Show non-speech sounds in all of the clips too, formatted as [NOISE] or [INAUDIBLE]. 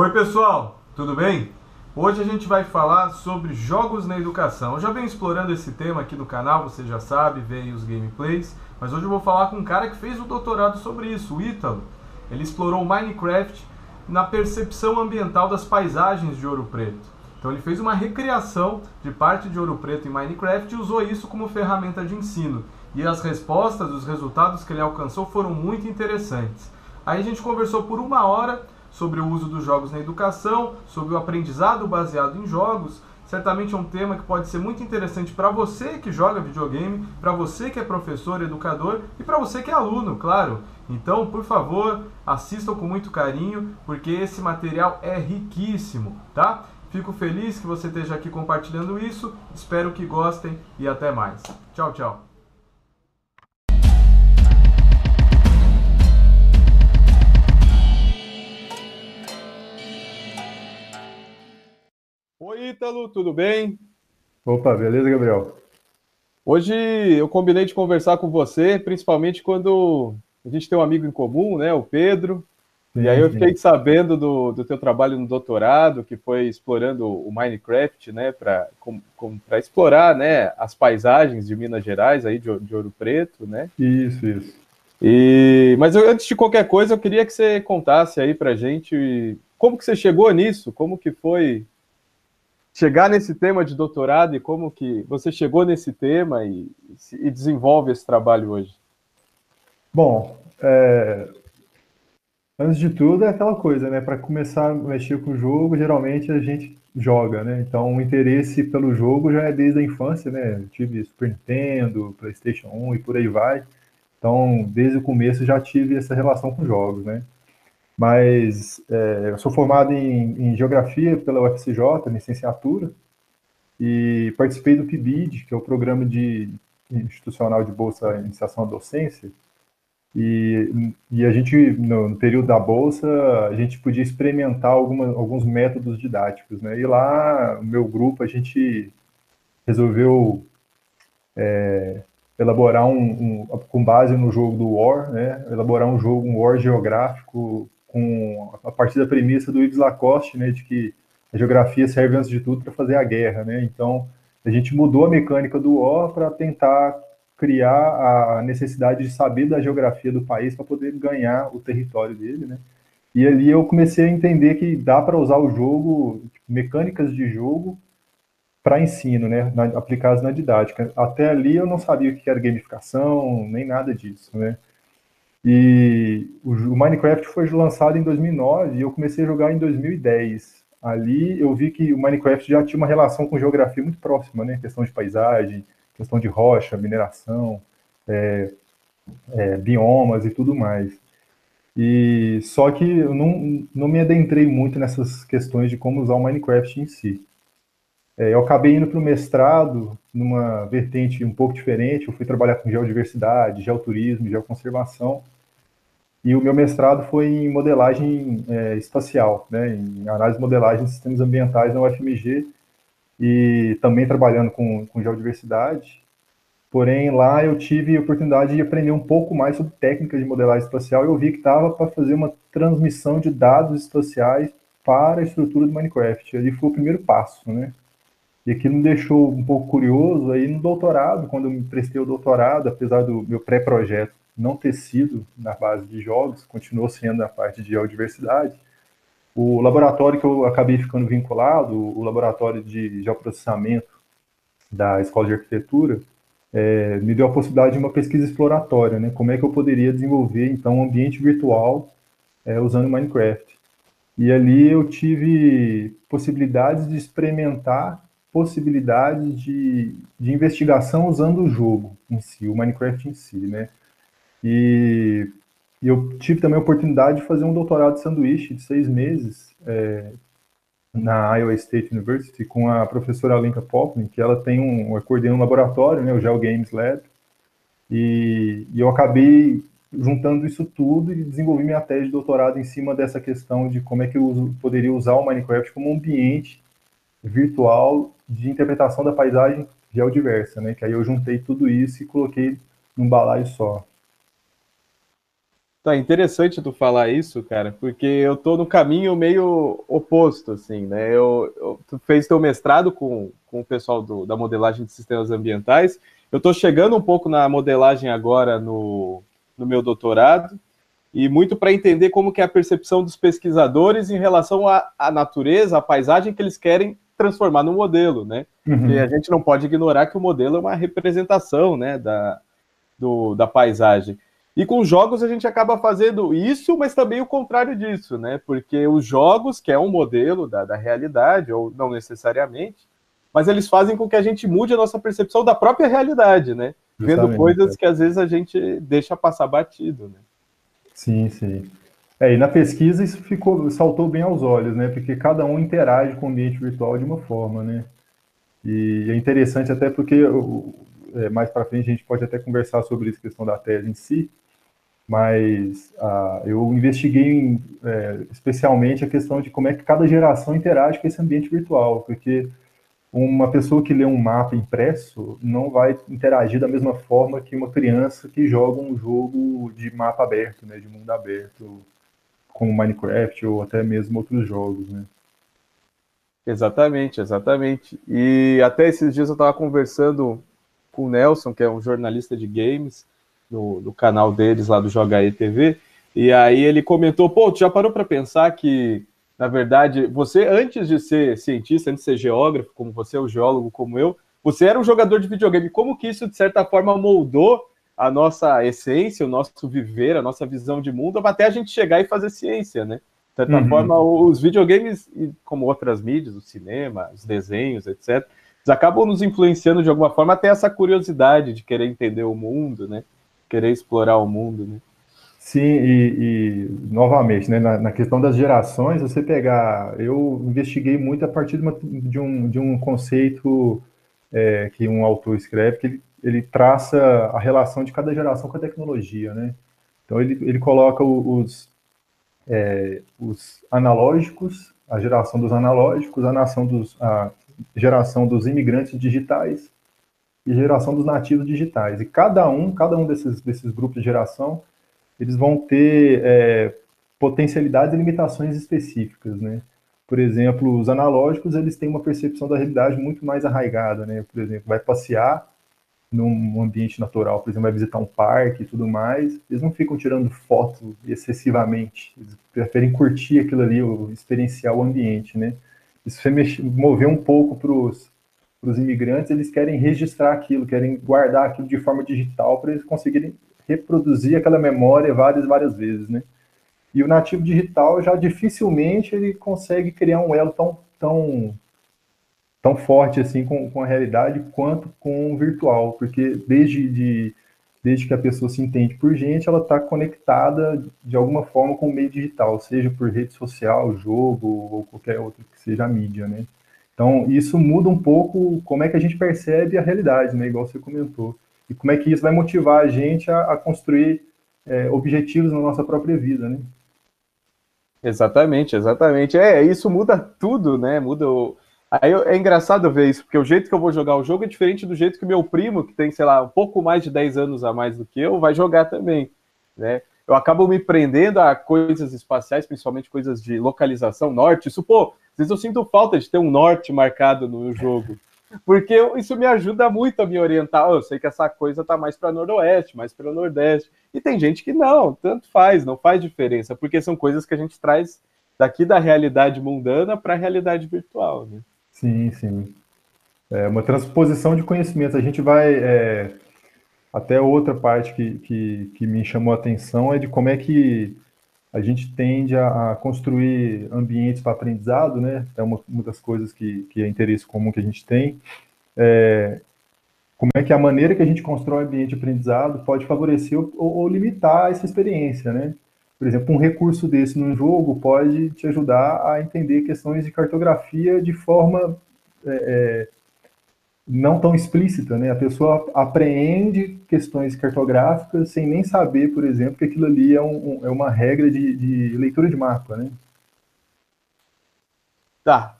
Oi, pessoal, tudo bem? Hoje a gente vai falar sobre jogos na educação. Eu já venho explorando esse tema aqui no canal, você já sabe, vê aí os gameplays, mas hoje eu vou falar com um cara que fez o doutorado sobre isso, o Ítalo. Ele explorou Minecraft na percepção ambiental das paisagens de Ouro Preto. Então ele fez uma recriação de parte de Ouro Preto em Minecraft e usou isso como ferramenta de ensino. E as respostas, os resultados que ele alcançou foram muito interessantes. Aí a gente conversou por uma hora sobre o uso dos jogos na educação, sobre o aprendizado baseado em jogos. Certamente é um tema que pode ser muito interessante para você que joga videogame, para você que é professor, educador e para você que é aluno, claro. Então, por favor, assistam com muito carinho, porque esse material é riquíssimo, tá? Fico feliz que você esteja aqui compartilhando isso. Espero que gostem e até mais. Tchau, tchau. Ítalo, tudo bem? Opa, beleza, Gabriel? Hoje eu combinei de conversar com você, principalmente quando a gente tem um amigo em comum, né, o Pedro, e aí eu fiquei sabendo do, do teu trabalho no doutorado, que foi explorando o Minecraft, né, para explorar, né, as paisagens de Minas Gerais, aí de, de Ouro Preto, né? Isso, isso. E, mas eu, antes de qualquer coisa, eu queria que você contasse aí para gente como que você chegou nisso, como que foi chegar nesse tema de doutorado e como que você chegou nesse tema e, e desenvolve esse trabalho hoje. Bom, é, Antes de tudo, é aquela coisa, né? Para começar a mexer com o jogo, geralmente a gente joga, né? Então, o interesse pelo jogo já é desde a infância, né? Eu tive Super Nintendo, PlayStation 1 e por aí vai. Então, desde o começo já tive essa relação com jogos, né? Mas é, eu sou formado em, em, Geografia pela UFCJ, licenciatura, e participei do PIBID, que é o Programa de Institucional de Bolsa Iniciação à Docência, e, e a gente, no, no, período da bolsa, a gente podia experimentar alguma, alguns métodos didáticos, né? E lá, no meu grupo, a gente resolveu é, elaborar um, um, com base no jogo do War, né? Elaborar um jogo, um War geográfico, com a partir da premissa do Yves Lacoste, né? De que a geografia serve, antes de tudo, para fazer a guerra, né? Então, a gente mudou a mecânica do War para tentar criar a necessidade de saber da geografia do país para poder ganhar o território dele, né? E ali eu comecei a entender que dá para usar o jogo, tipo, mecânicas de jogo, para ensino, né? Aplicadas na didática. Até ali eu não sabia o que era gamificação, nem nada disso, né? E o, Minecraft foi lançado em 2009 e eu comecei a jogar em 2010. Ali eu vi que o Minecraft já tinha uma relação com geografia muito próxima, né? Questão de paisagem, questão de rocha, mineração, é, é, biomas e tudo mais. E só que eu não, não me adentrei muito nessas questões de como usar o Minecraft em si. É, eu acabei indo para o mestrado numa vertente um pouco diferente. Eu fui trabalhar com geodiversidade, geoturismo, geoconservação. E o meu mestrado foi em modelagem é, espacial, né, em análise e modelagem de sistemas ambientais na UFMG e também trabalhando com, com geodiversidade. Porém, lá eu tive a oportunidade de aprender um pouco mais sobre técnicas de modelagem espacial e eu vi que estava para fazer uma transmissão de dados espaciais para a estrutura do Minecraft. Ali foi o primeiro passo, né? E aquilo me deixou um pouco curioso. Aí no doutorado, quando eu me prestei o doutorado, apesar do meu pré-projeto não ter sido na base de jogos, continuou sendo na parte de geodiversidade, o laboratório que eu acabei ficando vinculado, o laboratório de geoprocessamento da Escola de Arquitetura, é, me deu a possibilidade de uma pesquisa exploratória, né? Como é que eu poderia desenvolver, então, um ambiente virtual é, usando Minecraft. E ali eu tive possibilidades de experimentar possibilidades de, de investigação usando o jogo em si, o Minecraft em si, né? E e eu tive também a oportunidade de fazer um doutorado de sanduíche de seis meses é, na Iowa State University com a professora Alenka Poplin, que ela tem um, ela um laboratório, né, o Geo Games Lab, e, e, eu acabei juntando isso tudo e desenvolvi minha tese de doutorado em cima dessa questão de como é que eu uso, poderia usar o Minecraft como ambiente virtual de interpretação da paisagem geodiversa, né, que aí eu juntei tudo isso e coloquei num balaio só. Tá interessante tu falar isso, cara, porque eu tô no caminho meio oposto, assim, né? Eu, eu tu fez teu mestrado com, com o pessoal do, da modelagem de sistemas ambientais. Eu tô chegando um pouco na modelagem agora no, no meu doutorado e muito para entender como que é a percepção dos pesquisadores em relação à, à natureza, à paisagem que eles querem transformar no modelo, né? Uhum. E a gente não pode ignorar que o modelo é uma representação, né, da, do, da paisagem. E com jogos a gente acaba fazendo isso, mas também o contrário disso, né? Porque os jogos, que é um modelo da, da realidade, ou não necessariamente, mas eles fazem com que a gente mude a nossa percepção da própria realidade, né? Justamente, Vendo coisas é. que às vezes a gente deixa passar batido, né? Sim, sim. É, e na pesquisa isso ficou, saltou bem aos olhos, né? Porque cada um interage com o ambiente virtual de uma forma, né? E é interessante até porque é, mais para frente a gente pode até conversar sobre isso, questão da tese em si, mas ah, eu investiguei em, é, especialmente a questão de como é que cada geração interage com esse ambiente virtual, porque uma pessoa que lê um mapa impresso não vai interagir da mesma forma que uma criança que joga um jogo de mapa aberto, né, de mundo aberto, como Minecraft ou até mesmo outros jogos, né? Exatamente, exatamente. E até esses dias eu estava conversando com o Nelson, que é um jornalista de games, no, no canal deles lá do Joga TV, e aí ele comentou, pô, tu já parou para pensar que, na verdade, você, antes de ser cientista, antes de ser geógrafo, como você, o geólogo como eu, você era um jogador de videogame. Como que isso, de certa forma, moldou a nossa essência, o nosso viver, a nossa visão de mundo, até a gente chegar e fazer ciência, né? De certa uhum. forma, os videogames, como outras mídias, o cinema, os desenhos, etc., acabam nos influenciando de alguma forma até essa curiosidade de querer entender o mundo, né? querer explorar o mundo, né? Sim, e, e novamente, né, na, na, questão das gerações, você pegar, eu investiguei muito a partir de, uma, de um, de um conceito é, que um autor escreve, que ele, ele traça a relação de cada geração com a tecnologia, né? Então ele, ele coloca os, é, os analógicos, a geração dos analógicos, a, nação dos, a geração dos imigrantes digitais, e geração dos nativos digitais. E cada um, cada um desses, desses grupos de geração, eles vão ter é, potencialidades e limitações específicas, né? Por exemplo, os analógicos, eles têm uma percepção da realidade muito mais arraigada, né? Por exemplo, vai passear num ambiente natural, por exemplo, vai visitar um parque e tudo mais, eles não ficam tirando foto excessivamente, eles preferem curtir aquilo ali, experienciar o ambiente, né? Isso foi mover um pouco para os imigrantes, eles querem registrar aquilo, querem guardar aquilo de forma digital para eles conseguirem reproduzir aquela memória várias várias vezes, né? E o nativo digital já dificilmente ele consegue criar um elo tão tão tão forte assim com, com a realidade quanto com o virtual, porque desde de, desde que a pessoa se entende por gente, ela está conectada de alguma forma com o meio digital, seja por rede social, jogo ou qualquer outra que seja a mídia, né? Então, isso muda um pouco como é que a gente percebe a realidade, né, igual você comentou. E como é que isso vai motivar a gente a, a construir é, objetivos na nossa própria vida, né? Exatamente, exatamente. É, isso muda tudo, né? Muda o... Aí é engraçado ver isso, porque o jeito que eu vou jogar o jogo é diferente do jeito que meu primo, que tem, sei lá, um pouco mais de 10 anos a mais do que eu, vai jogar também, né? Eu acabo me prendendo a coisas espaciais, principalmente coisas de localização norte. Isso, pô, vezes eu sinto falta de ter um norte marcado no jogo. [LAUGHS] Porque isso me ajuda muito a me orientar. Eu sei que essa coisa tá mais para noroeste, mais para nordeste. E tem gente que não, tanto faz, não faz diferença, porque são coisas que a gente traz daqui da realidade mundana para a realidade virtual. Né? Sim, sim. É uma transposição de conhecimento. A gente vai. É... Até outra parte que, que, que me chamou a atenção é de como é que a gente tende a, a construir ambientes para aprendizado, né? É uma, uma das coisas que, que é interesse comum que a gente tem. É, como é que a maneira que a gente constrói ambiente de aprendizado pode favorecer ou, ou, limitar essa experiência, né? Por exemplo, um recurso desse num jogo pode te ajudar a entender questões de cartografia de forma é, é não tão explícita, né? A pessoa apreende questões cartográficas sem nem saber, por exemplo, que aquilo ali é, um, é uma regra de, de, leitura de mapa, né? Tá.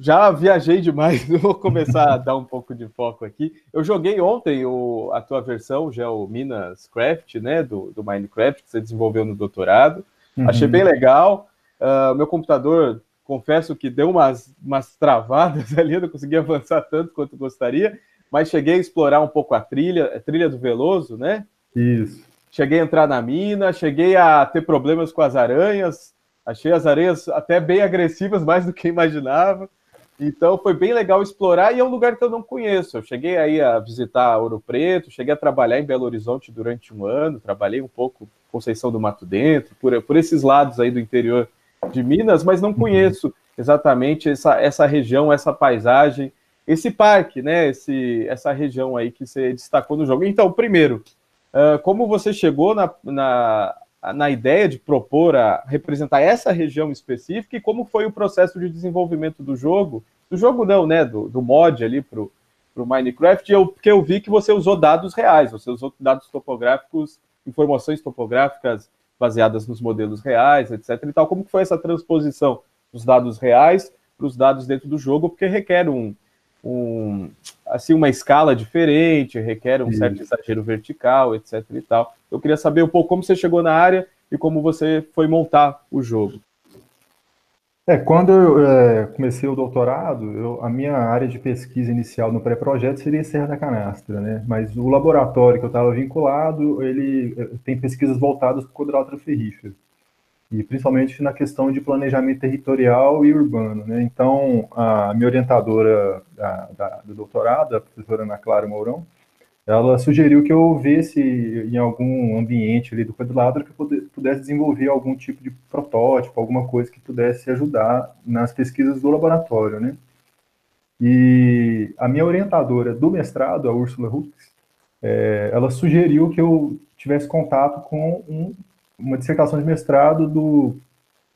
Já viajei demais, [LAUGHS] vou começar a dar um pouco de foco aqui. Eu joguei ontem o, a tua versão, já o Minas Craft, né, do, do Minecraft, que você desenvolveu no doutorado. Uhum. Achei bem legal. Uh, meu computador, confesso que deu umas, umas travadas [LAUGHS] ali, eu não consegui avançar tanto quanto gostaria, mas cheguei a explorar um pouco a trilha, a trilha do Veloso, né? Isso. Cheguei a entrar na mina, cheguei a ter problemas com as aranhas, achei as aranhas até bem agressivas, [LAUGHS] mais do que imaginava. Então foi bem legal explorar e é um lugar que eu não conheço. Eu cheguei aí a visitar Ouro Preto, cheguei a trabalhar em Belo Horizonte durante um ano, trabalhei um pouco Conceição do Mato Dentro, por, por esses lados aí do interior de Minas, mas não conheço exatamente essa, essa região, essa paisagem, esse parque, né? Esse, essa região aí que você destacou no jogo. Então, primeiro, uh, como você chegou na, na, na ideia de propor a representar essa região específica e como foi o processo de desenvolvimento do jogo, do jogo não, né, do, do mod ali para o Minecraft, eu, porque eu vi que você usou dados reais, você usou dados topográficos, informações topográficas baseadas nos modelos reais, etc. e tal. Como foi essa transposição dos dados reais para os dados dentro do jogo, porque requer um, um assim uma escala diferente, requer um certo exagero vertical, etc. e tal. Eu queria saber um pouco como você chegou na área e como você foi montar o jogo. É, quando eu é, comecei o doutorado, eu, a minha área de pesquisa inicial no pré-projeto seria Serra da Canastra, né? Mas o laboratório que eu estava vinculado, ele é, tem pesquisas voltadas para o quadrilátero ferrífero e principalmente na questão de planejamento territorial e urbano. Né? Então, a minha orientadora da, da, do doutorado, a professora Ana Clara Mourão, ela sugeriu que eu visse em algum ambiente ali do quadrilátero que eu pudesse desenvolver algum tipo de protótipo, alguma coisa que pudesse ajudar nas pesquisas do laboratório, né? E a minha orientadora do mestrado, a Úrsula Hux, é, ela sugeriu que eu tivesse contato com um uma dissertação de mestrado do,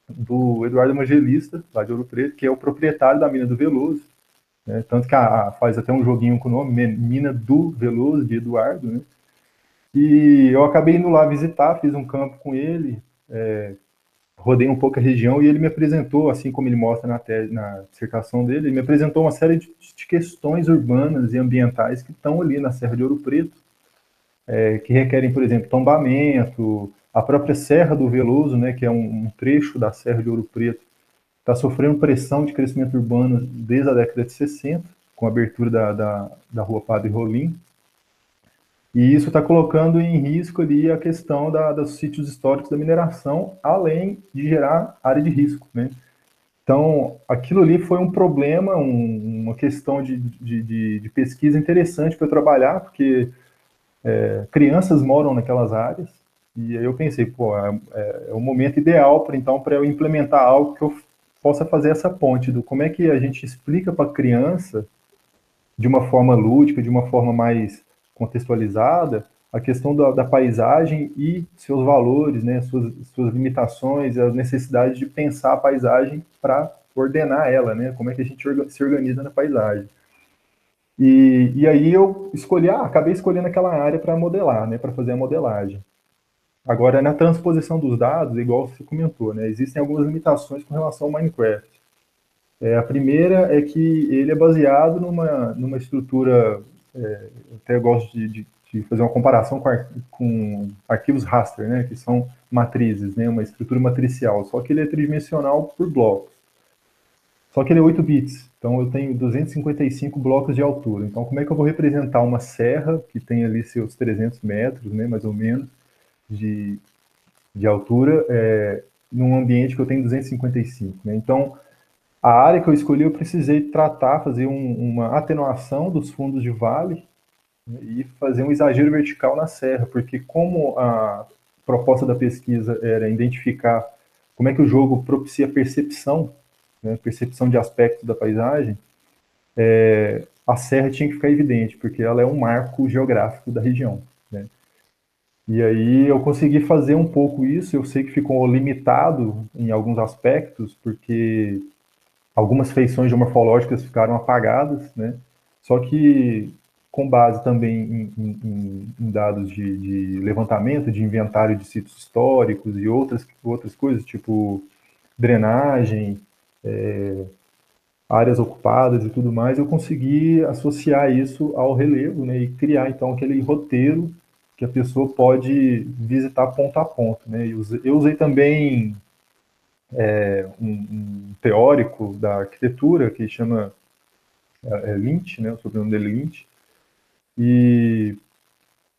do Eduardo Evangelista, lá de Ouro Preto, que é o proprietário da mina do Veloso. Né? Tanto que a, a, faz até um joguinho com o nome, Mina do Veloso, de Eduardo. Né? E eu acabei indo lá visitar, fiz um campo com ele, é, rodei um pouco a região e ele me apresentou, assim como ele mostra na, te, na dissertação dele, ele me apresentou uma série de, de questões urbanas e ambientais que estão ali na Serra de Ouro Preto, é, que requerem, por exemplo, tombamento, a própria Serra do Veloso, né, que é um, um trecho da Serra de Ouro Preto, está sofrendo pressão de crescimento urbano desde a década de 60, com a abertura da, da, da Rua Padre Rolim. E isso está colocando em risco ali a questão da, dos sítios históricos da mineração, além de gerar área de risco. Né? Então, aquilo ali foi um problema, um, uma questão de, de, de, de pesquisa interessante para trabalhar, porque é, crianças moram naquelas áreas, e aí eu pensei, pô, é, é, é o momento ideal para então para eu implementar algo que eu possa fazer essa ponte do como é que a gente explica para a criança de uma forma lúdica, de uma forma mais contextualizada, a questão da, da paisagem e seus valores, né, suas, suas limitações, as necessidades de pensar a paisagem para ordenar ela, né, como é que a gente se organiza na paisagem. E, e aí eu escolhi, ah, acabei escolhendo aquela área para modelar, né, para fazer a modelagem. Agora, na transposição dos dados, igual você comentou, né, existem algumas limitações com relação ao Minecraft. É, a primeira é que ele é baseado numa, numa estrutura, é, até gosto de, de, de, fazer uma comparação com, ar, com, arquivos raster, né, que são matrizes, né, uma estrutura matricial, só que ele é tridimensional por blocos. Só que ele é 8 bits, então eu tenho 255 blocos de altura. Então, como é que eu vou representar uma serra que tem ali seus 300 metros, né, mais ou menos, de, de altura é, num ambiente que eu tenho 255. Né? Então, a área que eu escolhi, eu precisei tratar, fazer um, uma atenuação dos fundos de vale né, e fazer um exagero vertical na serra, porque como a proposta da pesquisa era identificar como é que o jogo propicia percepção, né, percepção de aspectos da paisagem, é, a serra tinha que ficar evidente, porque ela é um marco geográfico da região. Né? E aí eu consegui fazer um pouco isso, eu sei que ficou limitado em alguns aspectos, porque algumas feições geomorfológicas ficaram apagadas, né? Só que com base também em, em, em dados de, de, levantamento, de inventário de sítios históricos e outras, outras coisas, tipo drenagem, é, áreas ocupadas e tudo mais, eu consegui associar isso ao relevo, né, e criar então aquele roteiro que a pessoa pode visitar ponto a ponto, né. Eu usei, eu usei também é, um, um, teórico da arquitetura que chama é, é Lynch, né, o sobrenome dele é Lynch, e,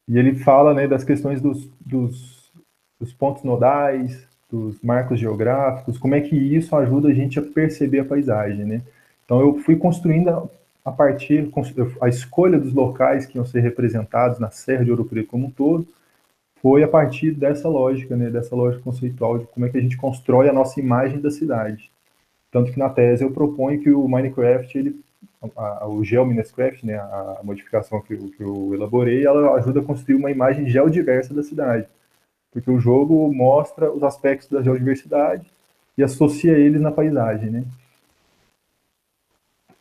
e ele fala né, das questões dos, dos, dos pontos nodais, dos marcos geográficos, como é que isso ajuda a gente a perceber a paisagem, né? Então eu fui construindo a partir a escolha dos locais que iam ser representados na Serra de Ouro Preto como um todo, foi a partir dessa lógica, né, dessa lógica conceitual de como é que a gente constrói a nossa imagem da cidade. Tanto que na tese eu proponho que o Minecraft, ele, a, a, o GeoMinecraft, né, a, modificação que eu, que eu elaborei, ela ajuda a construir uma imagem geodiversa da cidade porque o jogo mostra os aspectos da geodiversidade e associa eles na paisagem, né?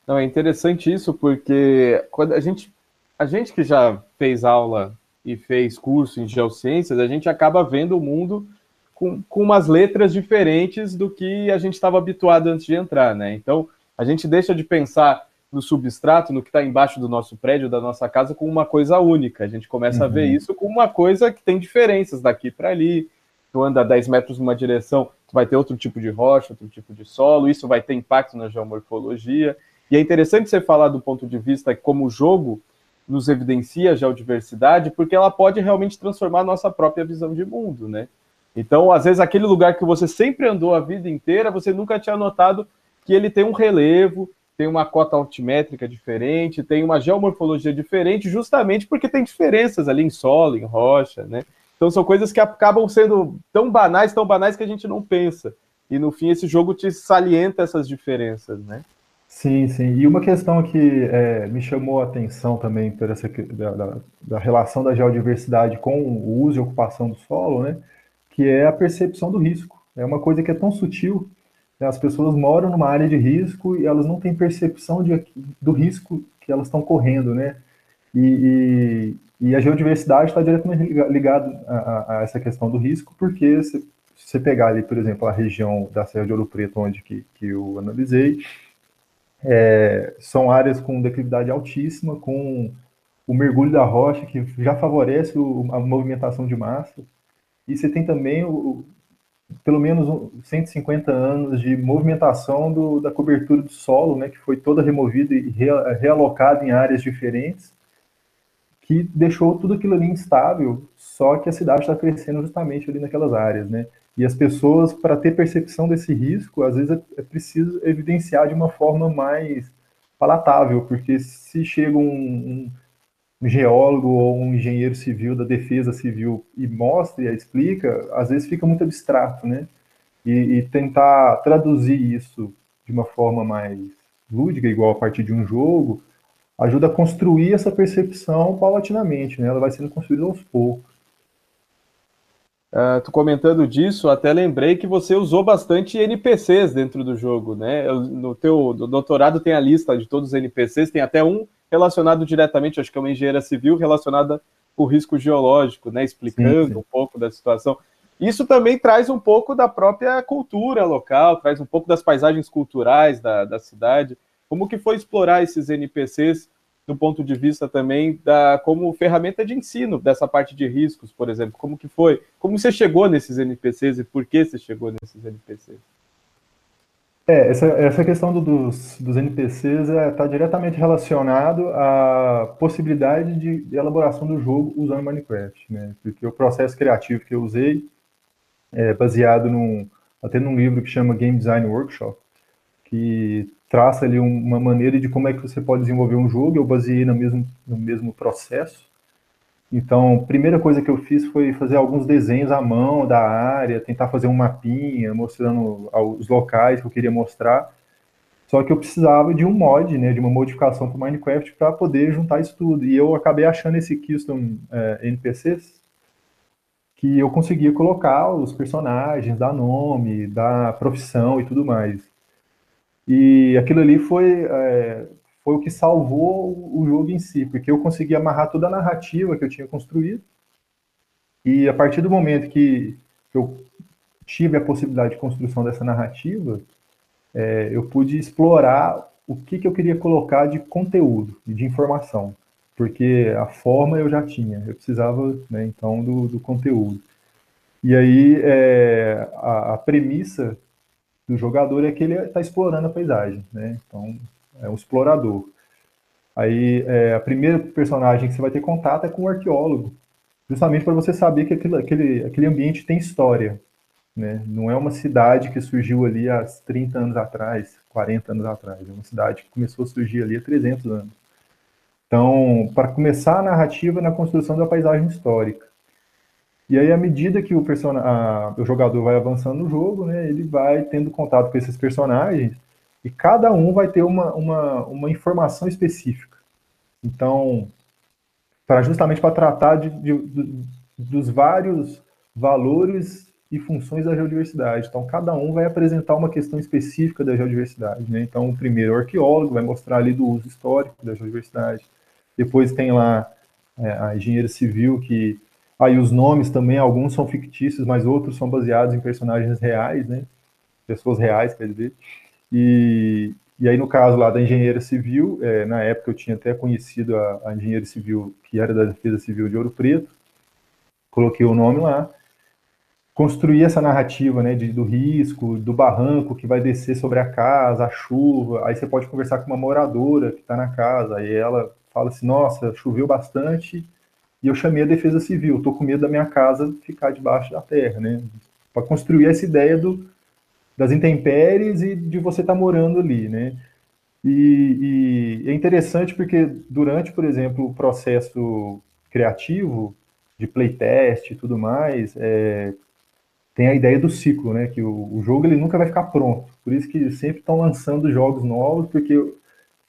Não, é interessante isso, porque quando a gente, a gente que já fez aula e fez curso em geociências, a gente acaba vendo o mundo com, com umas letras diferentes do que a gente estava habituado antes de entrar, né? Então, a gente deixa de pensar no substrato, no que está embaixo do nosso prédio, da nossa casa, com uma coisa única. A gente começa uhum. a ver uhum. isso com uma coisa que tem diferenças daqui para ali. Tu anda 10 metros numa direção, tu vai ter outro tipo de rocha, outro tipo de solo, isso vai ter impacto na geomorfologia. E é interessante você falar do ponto de vista como o jogo nos evidencia a geodiversidade, porque ela pode realmente transformar a nossa própria visão de mundo, né? Então, às vezes, aquele lugar que você sempre andou a vida inteira, você nunca tinha notado que ele tem um relevo, tem uma cota altimétrica diferente, tem uma geomorfologia diferente, justamente porque tem diferenças ali em solo, em rocha, né? Então são coisas que acabam sendo tão banais, tão banais que a gente não pensa. E no fim esse jogo te salienta essas diferenças, né? Sim, sim. E uma questão que é, me chamou a atenção também por essa da, da, da, relação da geodiversidade com o uso e ocupação do solo, né? Que é a percepção do risco. É uma coisa que é tão sutil as pessoas moram numa área de risco e elas não têm percepção de, do risco que elas estão correndo, né? E, e, e a geodiversidade está diretamente ligada a, essa questão do risco, porque se, você pegar ali, por exemplo, a região da Serra de Ouro Preto, onde que, que eu analisei, é, são áreas com declividade altíssima, com o mergulho da rocha, que já favorece o, a movimentação de massa, e você tem também pelo menos 150 anos de movimentação do, da cobertura do solo, né, que foi toda removida e realocada em áreas diferentes, que deixou tudo aquilo ali instável, só que a cidade está crescendo justamente ali naquelas áreas, né? E as pessoas, para ter percepção desse risco, às vezes é, é preciso evidenciar de uma forma mais palatável, porque se chega um, um geólogo ou um engenheiro civil da defesa civil e mostra e explica, às vezes fica muito abstrato, né? E, e, tentar traduzir isso de uma forma mais lúdica, igual a partir de um jogo, ajuda a construir essa percepção paulatinamente, né? Ela vai sendo construída aos poucos. Uh, tu comentando disso, até lembrei que você usou bastante NPCs dentro do jogo, né? No teu doutorado tem a lista de todos os NPCs, tem até um relacionado diretamente, acho que é uma engenheira civil relacionada com o risco geológico, né, explicando sim, sim. um pouco da situação. Isso também traz um pouco da própria cultura local, traz um pouco das paisagens culturais da, da cidade. Como que foi explorar esses NPCs do ponto de vista também da como ferramenta de ensino dessa parte de riscos, por exemplo? Como que foi? Como você chegou nesses NPCs e por que você chegou nesses NPCs? É, essa, essa questão do, dos, dos NPCs está é, tá diretamente relacionado à possibilidade de, de, elaboração do jogo usando Minecraft, né? Porque o processo criativo que eu usei é baseado num, até num livro que chama Game Design Workshop, que traça ali uma maneira de como é que você pode desenvolver um jogo. Eu baseei no mesmo, no mesmo processo. Então, a primeira coisa que eu fiz foi fazer alguns desenhos à mão da área, tentar fazer um mapinha mostrando os locais que eu queria mostrar. Só que eu precisava de um mod, né, de uma modificação para o Minecraft para poder juntar isso tudo. E eu acabei achando esse custom é, NPCs que eu conseguia colocar os personagens, dar nome, dar profissão e tudo mais. E aquilo ali foi é, foi o que salvou o jogo em si, porque eu consegui amarrar toda a narrativa que eu tinha construído. E a partir do momento que eu tive a possibilidade de construção dessa narrativa, é, eu pude explorar o que, que eu queria colocar de conteúdo e de informação, porque a forma eu já tinha, eu precisava, né, então, do, do conteúdo. E aí, é, a, a, premissa do jogador é que ele está explorando a paisagem, né? Então, é um explorador. Aí, é, a primeira personagem que você vai ter contato é com o arqueólogo, justamente para você saber que aquele, aquele, aquele ambiente tem história, né? Não é uma cidade que surgiu ali há 30 anos atrás, 40 anos atrás, é uma cidade que começou a surgir ali há 300 anos. Então, para começar a narrativa na construção da paisagem histórica. E aí, à medida que o, person... A... o jogador vai avançando no jogo, né, ele vai tendo contato com esses personagens e cada um vai ter uma, uma, uma informação específica. Então, para justamente para tratar de, de, de, dos vários valores e funções da geodiversidade. Então, cada um vai apresentar uma questão específica da geodiversidade. Né? Então, o primeiro o arqueólogo vai mostrar ali do uso histórico da geodiversidade. Depois tem lá é, a engenheira civil que Aí os nomes também, alguns são fictícios, mas outros são baseados em personagens reais, né? Pessoas reais, quer dizer. E, e aí, no caso lá da engenheira civil, é, na época eu tinha até conhecido a, a engenheira civil, que era da Defesa Civil de Ouro Preto, coloquei o nome lá, construí essa narrativa né, de, do risco, do barranco que vai descer sobre a casa, a chuva. Aí você pode conversar com uma moradora que está na casa, aí ela fala assim: Nossa, choveu bastante e eu chamei a defesa civil, estou com medo da minha casa ficar debaixo da terra, né? Para construir essa ideia do, das intempéries e de você estar tá morando ali, né? E, e, é interessante porque durante, por exemplo, o processo criativo de playtest e tudo mais, é, tem a ideia do ciclo, né? Que o, o, jogo ele nunca vai ficar pronto. Por isso que sempre estão lançando jogos novos, porque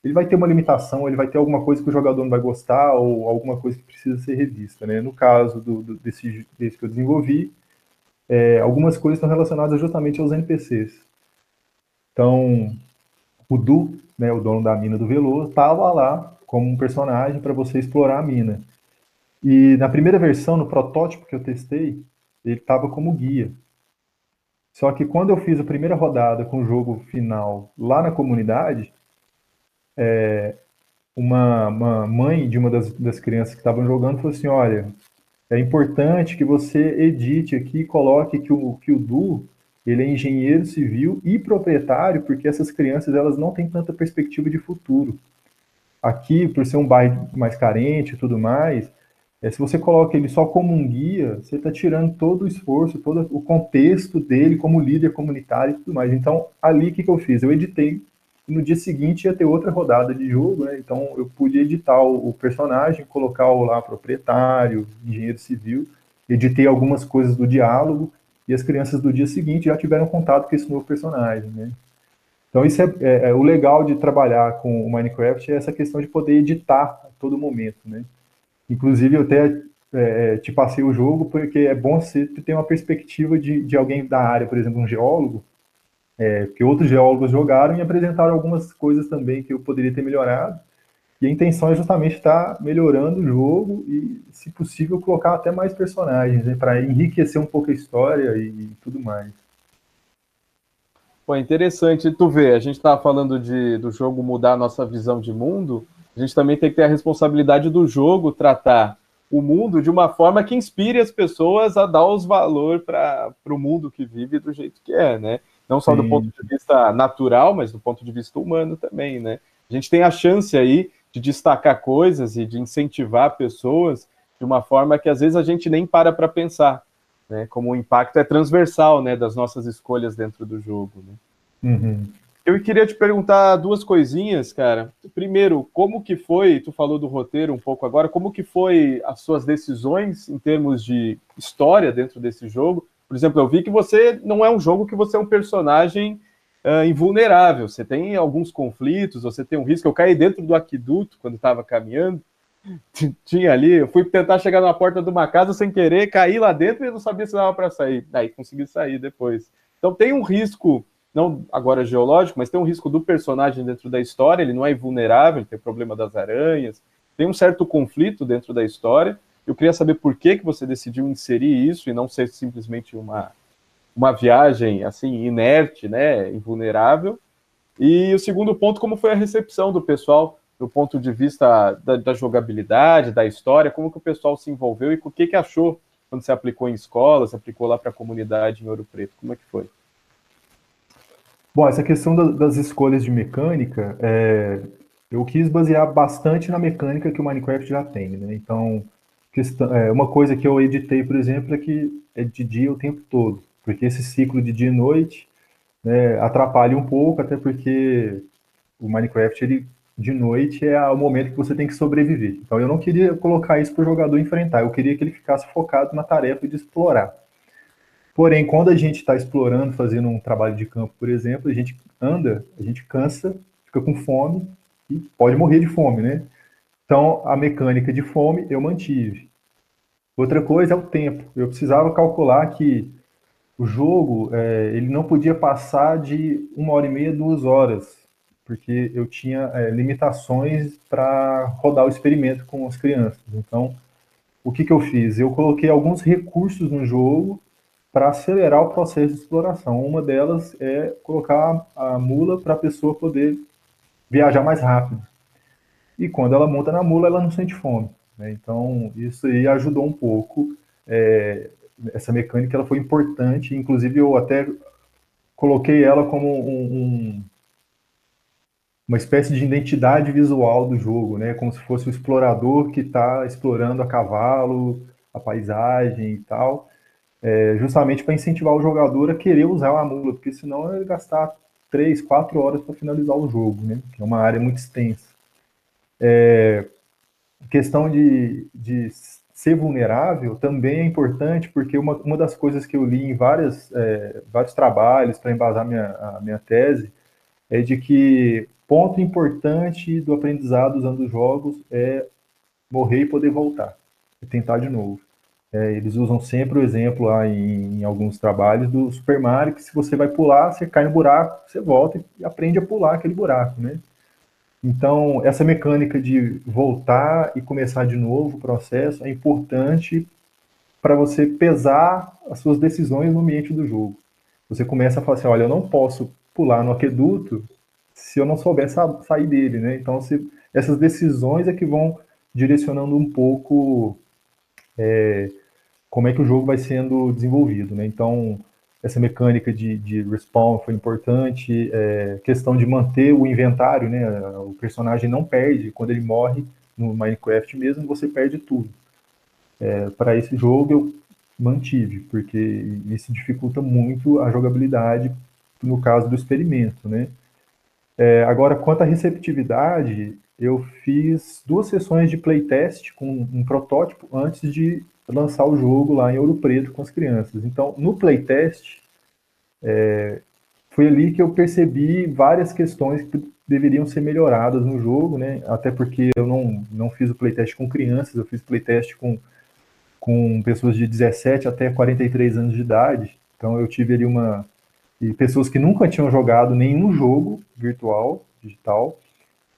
ele vai ter uma limitação, ele vai ter alguma coisa que o jogador não vai gostar ou alguma coisa que precisa ser revista, né? No caso do, do desse, desse que eu desenvolvi, é, algumas coisas estão relacionadas justamente aos NPCs. Então, o Du, né, o dono da mina do Veloso, estava lá como um personagem para você explorar a mina. E na primeira versão, no protótipo que eu testei, ele estava como guia. Só que quando eu fiz a primeira rodada com o jogo final lá na comunidade, é, uma, uma, mãe de uma das, das crianças que estavam jogando falou assim: olha, é importante que você edite aqui coloque que o, que o Du ele é engenheiro civil e proprietário, porque essas crianças elas não têm tanta perspectiva de futuro. Aqui, por ser um bairro mais carente e tudo mais, é, se você coloca ele só como um guia, você está tirando todo o esforço, todo o contexto dele como líder comunitário e tudo mais. Então, ali o que, que eu fiz? Eu editei no dia seguinte ia ter outra rodada de jogo, né? Então eu pude editar o, personagem, colocar o lá proprietário, engenheiro civil, editei algumas coisas do diálogo e as crianças do dia seguinte já tiveram contato com esse novo personagem, né? Então isso é, é, é o legal de trabalhar com o Minecraft é essa questão de poder editar a todo momento, né? Inclusive eu até é, é te passei o jogo porque é bom você ter uma perspectiva de, de alguém da área, por exemplo, um geólogo, é, que outros geólogos jogaram e apresentaram algumas coisas também que eu poderia ter melhorado. E a intenção é justamente estar melhorando o jogo e, se possível, colocar até mais personagens, né, para enriquecer um pouco a história e, e tudo mais. Pô, interessante tu ver, a gente estava falando de, do jogo mudar a nossa visão de mundo, a gente também tem que ter a responsabilidade do jogo tratar o mundo de uma forma que inspire as pessoas a dar os valor para o mundo que vive do jeito que é, né? Não só Sim. do ponto de vista natural, mas do ponto de vista humano também, né? A gente tem a chance aí de destacar coisas e de incentivar pessoas de uma forma que às vezes a gente nem para para pensar, né? Como o impacto é transversal, né, das nossas escolhas dentro do jogo, né? Uhum. Eu queria te perguntar duas coisinhas, cara. Primeiro, como que foi, tu falou do roteiro um pouco agora, como que foi as suas decisões em termos de história dentro desse jogo? Por exemplo, eu vi que você não é um jogo que você é um personagem uh, invulnerável. Você tem alguns conflitos, você tem um risco. Eu caí dentro do aqueduto quando estava caminhando. Tinha ali, eu fui tentar chegar na porta de uma casa sem querer, caí lá dentro e não sabia se dava para sair. Daí consegui sair depois. Então tem um risco, não agora geológico, mas tem um risco do personagem dentro da história. Ele não é invulnerável, ele tem problema das aranhas, tem um certo conflito dentro da história. Eu queria saber por que, que você decidiu inserir isso e não ser simplesmente uma, uma viagem assim inerte, né, invulnerável. E o segundo ponto, como foi a recepção do pessoal, do ponto de vista da, da jogabilidade, da história, como que o pessoal se envolveu e o que, que achou quando você aplicou em escolas, aplicou lá para a comunidade em Ouro Preto? Como é que foi? Bom, essa questão da, das escolhas de mecânica, é, eu quis basear bastante na mecânica que o Minecraft já tem, né? Então, questão, é, uma coisa que eu editei, por exemplo, é que é de dia o tempo todo, porque esse ciclo de dia e noite né, atrapalha um pouco, até porque o Minecraft ele de noite é o momento que você tem que sobreviver. Então eu não queria colocar isso para o jogador enfrentar, eu queria que ele ficasse focado na tarefa de explorar. Porém, quando a gente está explorando, fazendo um trabalho de campo, por exemplo, a gente anda, a gente cansa, fica com fome e pode morrer de fome, né? Então a mecânica de fome eu mantive. Outra coisa é o tempo. Eu precisava calcular que o jogo é, ele não podia passar de uma hora e meia, duas horas porque eu tinha é, limitações para rodar o experimento com as crianças. Então, o que, que eu fiz? Eu coloquei alguns recursos no jogo para acelerar o processo de exploração. Uma delas é colocar a mula para a pessoa poder viajar mais rápido. E quando ela monta na mula, ela não sente fome. Né? Então, isso aí ajudou um pouco. É, essa mecânica ela foi importante, inclusive eu até coloquei ela como um, um uma espécie de identidade visual do jogo, né? Como se fosse o explorador que está explorando a cavalo, a paisagem e tal, é, justamente para incentivar o jogador a querer usar a mula, porque senão ele gastar três, quatro horas para finalizar o jogo, né? Que é uma área muito extensa. É, questão de, de ser vulnerável também é importante, porque uma, uma das coisas que eu li em várias, é, vários trabalhos para embasar minha, a minha tese é de que Ponto importante do aprendizado usando os jogos é morrer e poder voltar, e tentar de novo. É, eles usam sempre o exemplo lá em, em, alguns trabalhos do Super Mario, que se você vai pular, você cai no buraco, você volta e aprende a pular aquele buraco, né? Então, essa mecânica de voltar e começar de novo o processo é importante para você pesar as suas decisões no ambiente do jogo. Você começa a falar assim, olha, eu não posso pular no aqueduto se eu não souber sa sair dele, né? Então, se, essas decisões é que vão direcionando um pouco é, como é que o jogo vai sendo desenvolvido, né? Então, essa mecânica de, de respawn foi importante, é, questão de manter o inventário, né? O personagem não perde, quando ele morre no Minecraft mesmo, você perde tudo. É, Para esse jogo eu mantive, porque isso dificulta muito a jogabilidade no caso do experimento, né? É, agora, quanto à receptividade, eu fiz duas sessões de playtest com um protótipo antes de lançar o jogo lá em Ouro Preto com as crianças. Então, no playtest, é, foi ali que eu percebi várias questões que deveriam ser melhoradas no jogo, né? Até porque eu não, não fiz o playtest com crianças, eu fiz playtest com, com pessoas de 17 até 43 anos de idade. Então, eu tive ali uma, e pessoas que nunca tinham jogado nenhum jogo virtual, digital,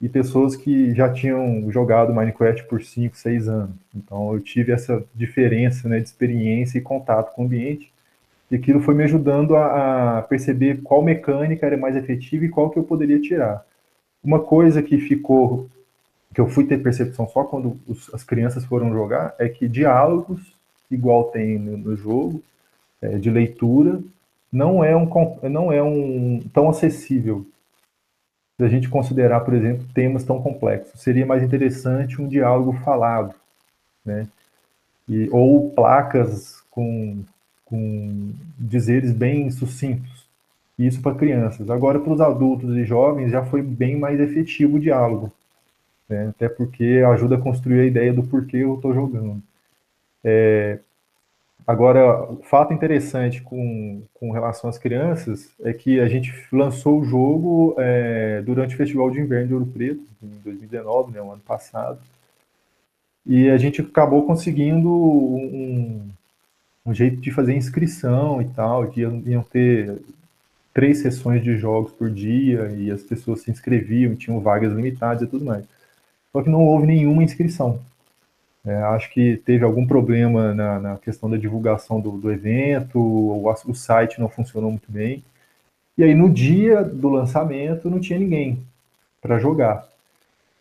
e pessoas que já tinham jogado Minecraft por 5, 6 anos. Então eu tive essa diferença né, de experiência e contato com o ambiente, e aquilo foi me ajudando a, a perceber qual mecânica era mais efetiva e qual que eu poderia tirar. Uma coisa que ficou, que eu fui ter percepção só quando os, as crianças foram jogar, é que diálogos, igual tem no, no jogo, é, de leitura, não é um, não é um tão acessível se a gente considerar, por exemplo, temas tão complexos. Seria mais interessante um diálogo falado, né? E, ou placas com, com dizeres bem sucintos. Isso para crianças. Agora, para os adultos e jovens, já foi bem mais efetivo o diálogo. Né? Até porque ajuda a construir a ideia do porquê eu estou jogando. É, Agora, fato interessante com, com relação às crianças é que a gente lançou o jogo é, durante o Festival de Inverno de Ouro Preto, em 2019, né, o ano passado, e a gente acabou conseguindo um, um jeito de fazer inscrição e tal, que iam, iam ter três sessões de jogos por dia, e as pessoas se inscreviam, tinham vagas limitadas e tudo mais. Só que não houve nenhuma inscrição. É, acho que teve algum problema na, na questão da divulgação do, do evento, o, o, site não funcionou muito bem. E aí no dia do lançamento não tinha ninguém para jogar.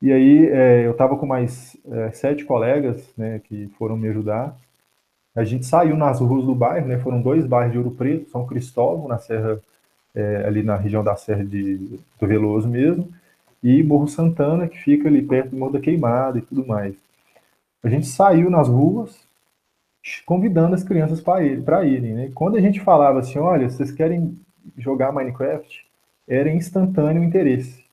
E aí é, eu estava com mais é, sete colegas né, que foram me ajudar. A gente saiu nas ruas do bairro, né, foram dois bairros de Ouro Preto, São Cristóvão, na Serra, é, ali na região da Serra de, do Veloso mesmo, e Morro Santana, que fica ali perto do Morro da Queimada e tudo mais. A gente saiu nas ruas, convidando as crianças para ir, irem. Né? Quando a gente falava assim, olha, vocês querem jogar Minecraft, era instantâneo o interesse.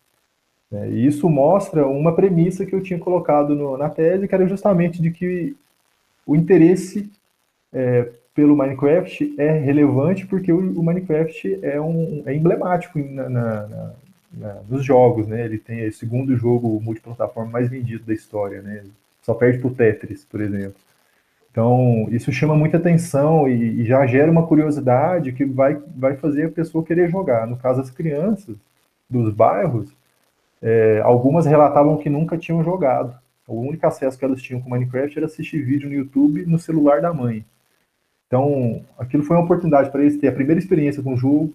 Né? E isso mostra uma premissa que eu tinha colocado no, na tese, que era justamente de que o interesse é, pelo Minecraft é relevante porque o, o Minecraft é, um, é emblemático na, na, na, nos jogos, né? Ele tem o segundo jogo multiplataforma mais vendido da história, né? Só perde pro Tetris, por exemplo. Então, isso chama muita atenção e, e, já gera uma curiosidade que vai, vai fazer a pessoa querer jogar. No caso, as crianças dos bairros, é, algumas relatavam que nunca tinham jogado. O único acesso que elas tinham com Minecraft era assistir vídeo no YouTube no celular da mãe. Então, aquilo foi uma oportunidade para eles ter a primeira experiência com o jogo,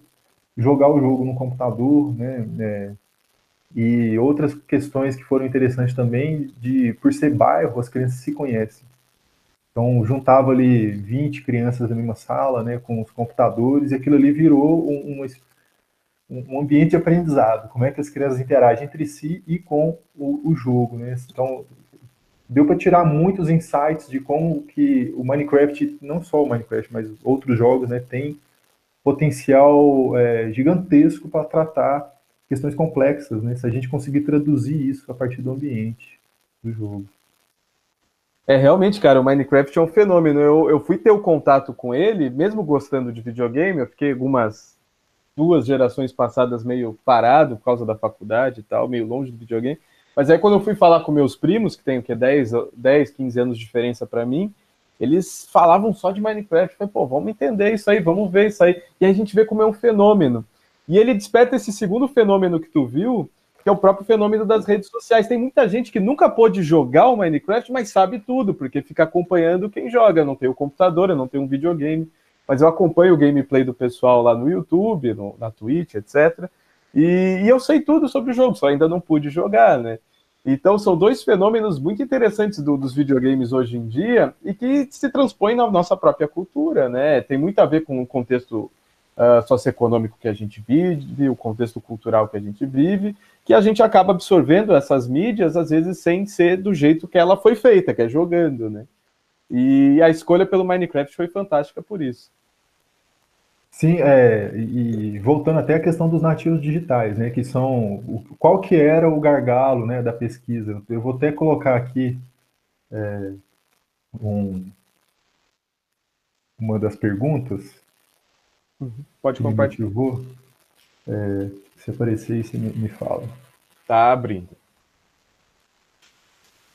jogar o jogo no computador, né? É, e outras questões que foram interessantes também, de por ser bairro, as crianças se conhecem. Então, juntava ali 20 crianças na mesma sala, né, com os computadores, e aquilo ali virou um, um, um ambiente de aprendizado, como é que as crianças interagem entre si e com o, o jogo, né? Então, deu para tirar muitos insights de como que o Minecraft, não só o Minecraft, mas outros jogos, né, tem potencial é, gigantesco para tratar questões complexas, né? Se a gente conseguir traduzir isso a partir do ambiente do jogo. É, realmente, cara, o Minecraft é um fenômeno. Eu, eu fui ter o contato com ele, mesmo gostando de videogame, eu fiquei algumas duas gerações passadas meio parado por causa da faculdade e tal, meio longe do videogame. Mas aí quando eu fui falar com meus primos, que tem o que 10, 10, 15 anos de diferença para mim, eles falavam só de Minecraft. Eu falei, pô, vamos entender isso aí, vamos ver isso aí. E aí a gente vê como é um fenômeno. E ele desperta esse segundo fenômeno que tu viu, que é o próprio fenômeno das redes sociais. Tem muita gente que nunca pôde jogar o Minecraft, mas sabe tudo, porque fica acompanhando quem joga. Não tem o computador, não tem um videogame mas eu acompanho o gameplay do pessoal lá no YouTube, no, na Twitch, etc. E, e, eu sei tudo sobre o jogo, só ainda não pude jogar, né? Então são dois fenômenos muito interessantes do, dos videogames hoje em dia e que se transpõem na nossa própria cultura, né? Tem muito a ver com o contexto uh, socioeconômico que a gente vive, o contexto cultural que a gente vive, que a gente acaba absorvendo essas mídias, às vezes, sem ser do jeito que ela foi feita, que é jogando, né? E a escolha pelo Minecraft foi fantástica por isso. Sim, é, e voltando até a questão dos nativos digitais, né, que são, qual que era o gargalo, né, da pesquisa? Eu vou até colocar aqui é, um, uma das perguntas. Uhum. Pode compartilhar. É, se aparecer, você me, me fala. Tá abrindo.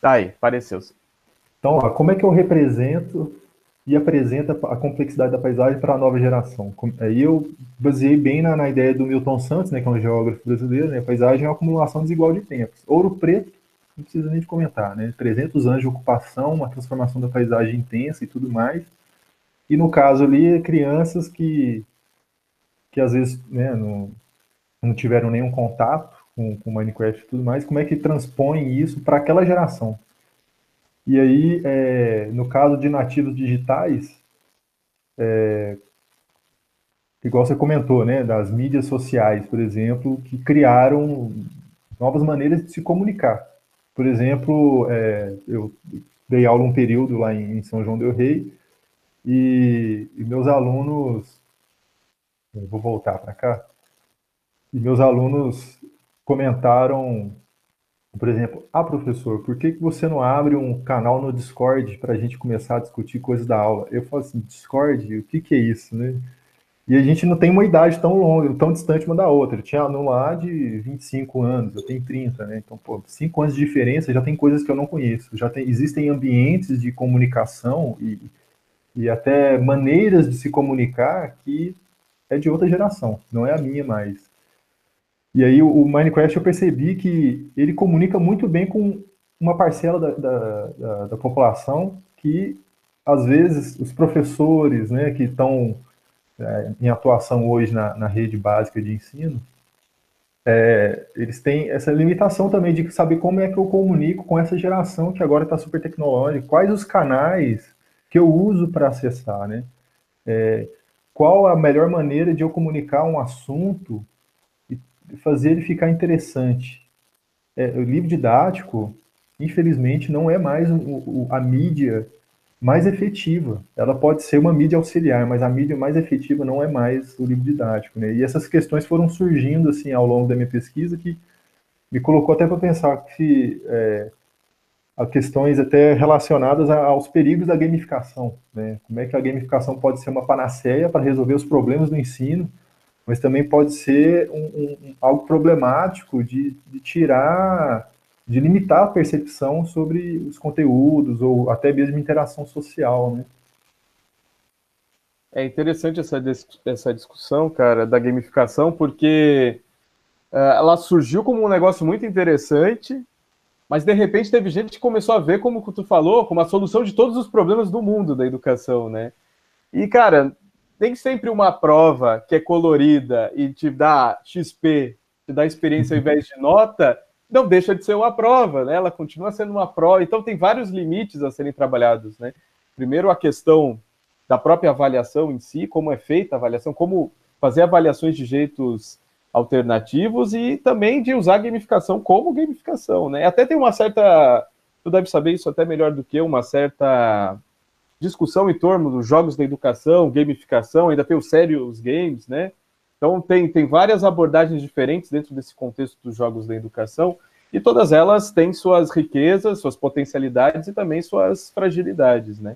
Tá aí, apareceu. Então, ó, como é que eu represento e apresenta a complexidade da paisagem para a nova geração. Aí eu baseei bem na, na, ideia do Milton Santos, né, que é um geógrafo brasileiro, né, a paisagem é uma acumulação desigual de tempos. Ouro Preto, não precisa nem de comentar, né, 300 anos de ocupação, uma transformação da paisagem intensa e tudo mais. E no caso ali, crianças que, que às vezes né, não, não tiveram nenhum contato com, com Minecraft e tudo mais, como é que transpõe isso para aquela geração? E aí, é, no caso de nativos digitais, é, igual você comentou, né, das mídias sociais, por exemplo, que criaram novas maneiras de se comunicar. Por exemplo, é, eu dei aula um período lá em, São João del Rei e, e meus alunos, vou voltar para cá, e meus alunos comentaram por exemplo, ah, professor, por que, que você não abre um canal no Discord para a gente começar a discutir coisas da aula? Eu falo assim, Discord, o que, que é isso, né? E a gente não tem uma idade tão longa, tão distante uma da outra. Eu tinha aluno lá de 25 anos, eu tenho 30, né? Então, pô, 5 anos de diferença já tem coisas que eu não conheço. Já tem, existem ambientes de comunicação e, e até maneiras de se comunicar que é de outra geração, não é a minha mais. E aí o, Minecraft eu percebi que ele comunica muito bem com uma parcela da, da, da, da população que às vezes os professores, né, que estão é, em atuação hoje na, na, rede básica de ensino, é, eles têm essa limitação também de saber como é que eu comunico com essa geração que agora está super tecnológica, quais os canais que eu uso para acessar, né? É, qual a melhor maneira de eu comunicar um assunto e fazer ele ficar interessante. É, o livro didático, infelizmente, não é mais o, o, a mídia mais efetiva. Ela pode ser uma mídia auxiliar, mas a mídia mais efetiva não é mais o livro didático. Né? E essas questões foram surgindo assim ao longo da minha pesquisa que me colocou até para pensar que é, a questões até relacionadas aos perigos da gamificação. Né? Como é que a gamificação pode ser uma panaceia para resolver os problemas do ensino, mas também pode ser um, um, algo problemático de, de, tirar, de limitar a percepção sobre os conteúdos ou até mesmo interação social. Né? É interessante essa, essa discussão, cara, da gamificação, porque uh, ela surgiu como um negócio muito interessante, mas de repente teve gente que começou a ver, como tu falou, como a solução de todos os problemas do mundo da educação, né? E, cara, nem sempre uma prova que é colorida e te dá XP, te dá experiência ao invés de nota, não deixa de ser uma prova, né? Ela continua sendo uma prova. Então tem vários limites a serem trabalhados, né? Primeiro a questão da própria avaliação em si, como é feita a avaliação, como fazer avaliações de jeitos alternativos e também de usar gamificação como gamificação, né? Até tem uma certa, tu deve saber isso até melhor do que eu, uma certa discussão em torno dos jogos da educação, gamificação, ainda tem o Serious Games, né? Então tem, tem várias abordagens diferentes dentro desse contexto dos jogos da educação e todas elas têm suas riquezas, suas potencialidades e também suas fragilidades, né?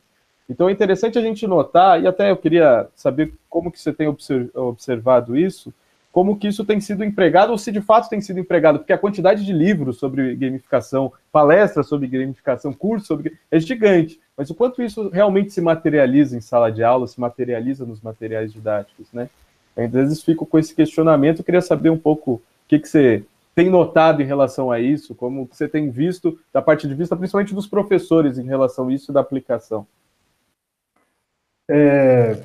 Então é interessante a gente notar, e até eu queria saber como que você tem observado isso, como que isso tem sido empregado, ou se de fato tem sido empregado, porque a quantidade de livros sobre gamificação, palestras sobre gamificação, cursos sobre é gigante, mas o quanto isso realmente se materializa em sala de aula, se materializa nos materiais didáticos, né? Às vezes fico com esse questionamento, queria saber um pouco o que, que você tem notado em relação a isso, como você tem visto da parte de vista, principalmente dos professores, em relação a isso da aplicação. É,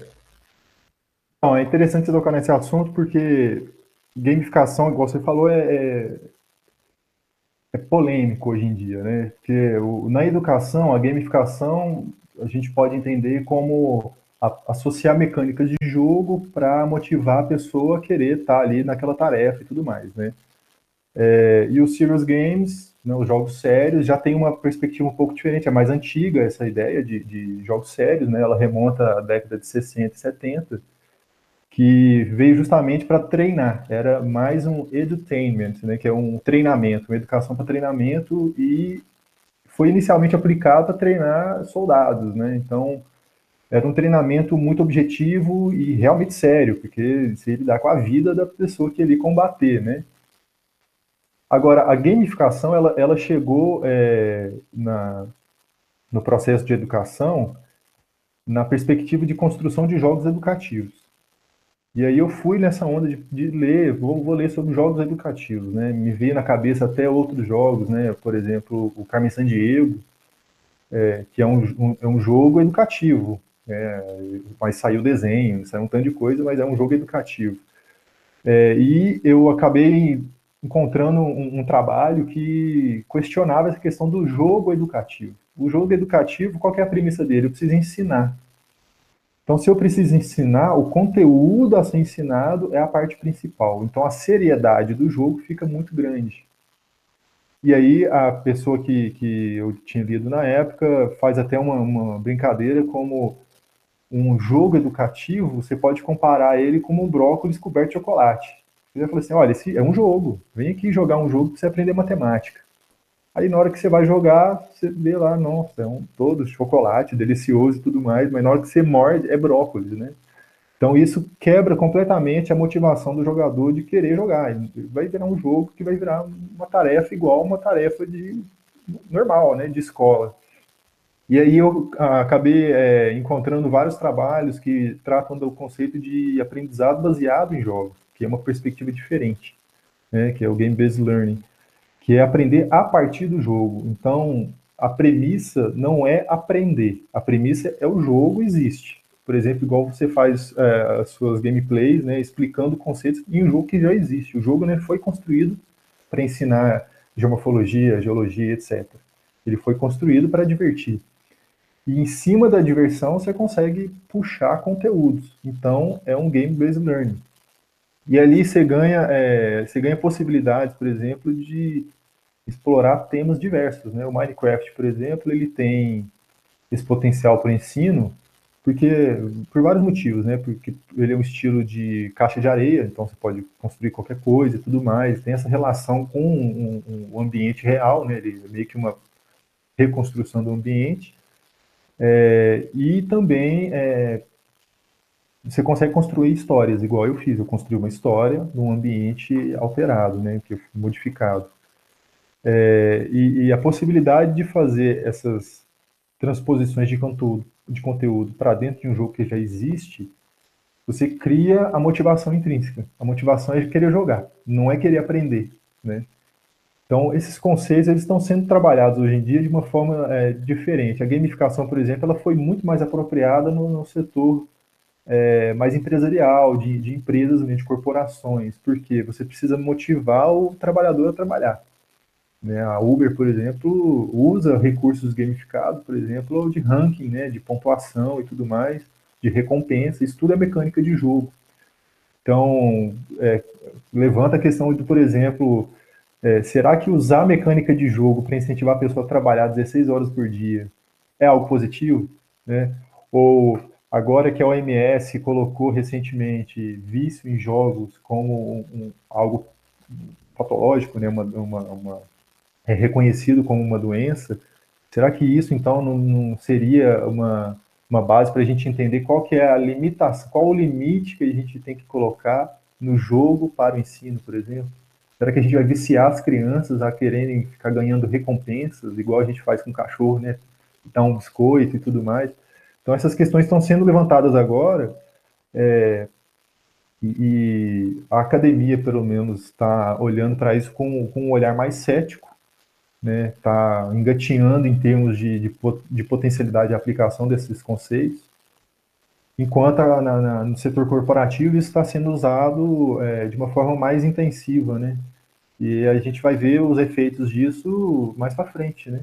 é interessante tocar nesse assunto porque gamificação, igual você falou, é, é, é polêmico hoje em dia, né? Porque o, na educação, a gamificação a gente pode entender como a, associar mecânicas de jogo para motivar a pessoa a querer estar tá ali naquela tarefa e tudo mais, né? É, e os serious games, né, os jogos sérios, já tem uma perspectiva um pouco diferente, é mais antiga essa ideia de, de jogos sérios, né? Ela remonta à década de 60 e 70 que veio justamente para treinar. Era mais um edutainment, né, que é um treinamento, uma educação para treinamento e foi inicialmente aplicado para treinar soldados, né? Então era um treinamento muito objetivo e realmente sério, porque se lidar com a vida da pessoa que ele combater, né? Agora a gamificação ela, ela chegou é, na, no processo de educação na perspectiva de construção de jogos educativos. E aí eu fui nessa onda de, de ler, vou, vou, ler sobre jogos educativos, né? Me veio na cabeça até outros jogos, né? Por exemplo, o Carmen Sandiego, é, que é um, um, é um jogo educativo, é, mas saiu desenho, saiu um tanto de coisa, mas é um jogo educativo. É, e eu acabei encontrando um, um, trabalho que questionava essa questão do jogo educativo. O jogo educativo, qual é a premissa dele? Eu preciso ensinar. Então, se eu preciso ensinar, o conteúdo a ser ensinado é a parte principal. Então, a seriedade do jogo fica muito grande. E aí, a pessoa que, que eu tinha lido na época faz até uma, uma brincadeira como um jogo educativo, você pode comparar ele como um brócolis coberto de chocolate. Ele falou assim: olha, esse é um jogo, vem aqui jogar um jogo para você aprender matemática. Aí na hora que você vai jogar, você vê lá, nossa, é um todo chocolate, delicioso e tudo mais, mas na hora que você morde, é brócolis, né? Então isso quebra completamente a motivação do jogador de querer jogar. Vai virar um jogo que vai virar uma tarefa igual uma tarefa de normal, né, de escola. E aí eu acabei é, encontrando vários trabalhos que tratam do conceito de aprendizado baseado em jogos, que é uma perspectiva diferente, né, que é o game-based learning que é aprender a partir do jogo. Então, a premissa não é aprender, a premissa é o jogo existe. por exemplo, igual você faz é, as suas gameplays, né, explicando conceitos em um jogo que já existe. O jogo né, foi construído para ensinar geomorfologia, geologia, etc. Ele foi construído para divertir. E em cima da diversão você consegue puxar conteúdos. Então é um game-based learning. E ali você ganha, é, você ganha possibilidades, por exemplo, de explorar temas diversos. Né? O Minecraft, por exemplo, ele tem esse potencial para ensino, porque por vários motivos, né? Porque ele é um estilo de caixa de areia, então você pode construir qualquer coisa e tudo mais. Tem essa relação com o um, um ambiente real, né? Ele é meio que uma reconstrução do ambiente. É, e também é, você consegue construir histórias, igual eu fiz. Eu construí uma história num ambiente alterado, né? Que modificado. É, e, e a possibilidade de fazer essas transposições de conteúdo, de conteúdo para dentro de um jogo que já existe, você cria a motivação intrínseca. A motivação é querer jogar, não é querer aprender, né? Então, esses conceitos eles estão sendo trabalhados hoje em dia de uma forma é, diferente. A gamificação, por exemplo, ela foi muito mais apropriada no, no setor é, mais empresarial, de, de empresas, né, de corporações, porque você precisa motivar o trabalhador a trabalhar. Né? A Uber, por exemplo, usa recursos gamificados, por exemplo, de ranking, né? de pontuação e tudo mais, de recompensa, isso tudo é mecânica de jogo. Então, é, levanta a questão de, por exemplo, é, será que usar mecânica de jogo para incentivar a pessoa a trabalhar 16 horas por dia é algo positivo? Né? Ou agora que a OMS colocou recentemente vício em jogos como um, um, algo patológico, né? uma, uma, uma é reconhecido como uma doença, será que isso então não, não seria uma, uma base para a gente entender qual que é a limitação, qual o limite que a gente tem que colocar no jogo para o ensino, por exemplo? Será que a gente vai viciar as crianças a quererem ficar ganhando recompensas, igual a gente faz com o cachorro, né? Dar um biscoito e tudo mais. Então, essas questões estão sendo levantadas agora, é, e, a academia, pelo menos, está olhando para isso com, com um olhar mais cético, né, tá engatinhando em termos de, de, de potencialidade de aplicação desses conceitos, enquanto a, na, no setor corporativo isso está sendo usado é, de uma forma mais intensiva, né? E a gente vai ver os efeitos disso mais para frente, né?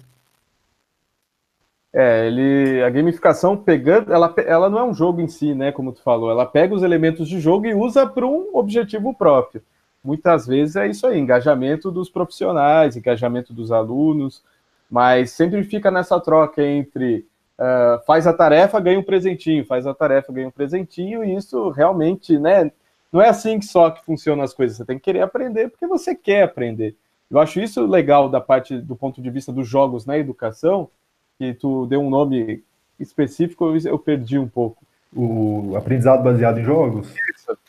É, ele, a gamificação pegando, ela, ela não é um jogo em si, né? Como tu falou, ela pega os elementos de jogo e usa para um objetivo próprio muitas vezes é isso aí, engajamento dos profissionais, engajamento dos alunos, mas sempre fica nessa troca entre uh, faz a tarefa, ganha um presentinho, faz a tarefa, ganha um presentinho, e isso realmente, né, não é assim que só que funcionam as coisas, você tem que querer aprender porque você quer aprender. Eu acho isso legal da parte do ponto de vista dos jogos na educação, que tu deu um nome específico, eu, perdi um pouco o aprendizado baseado em jogos?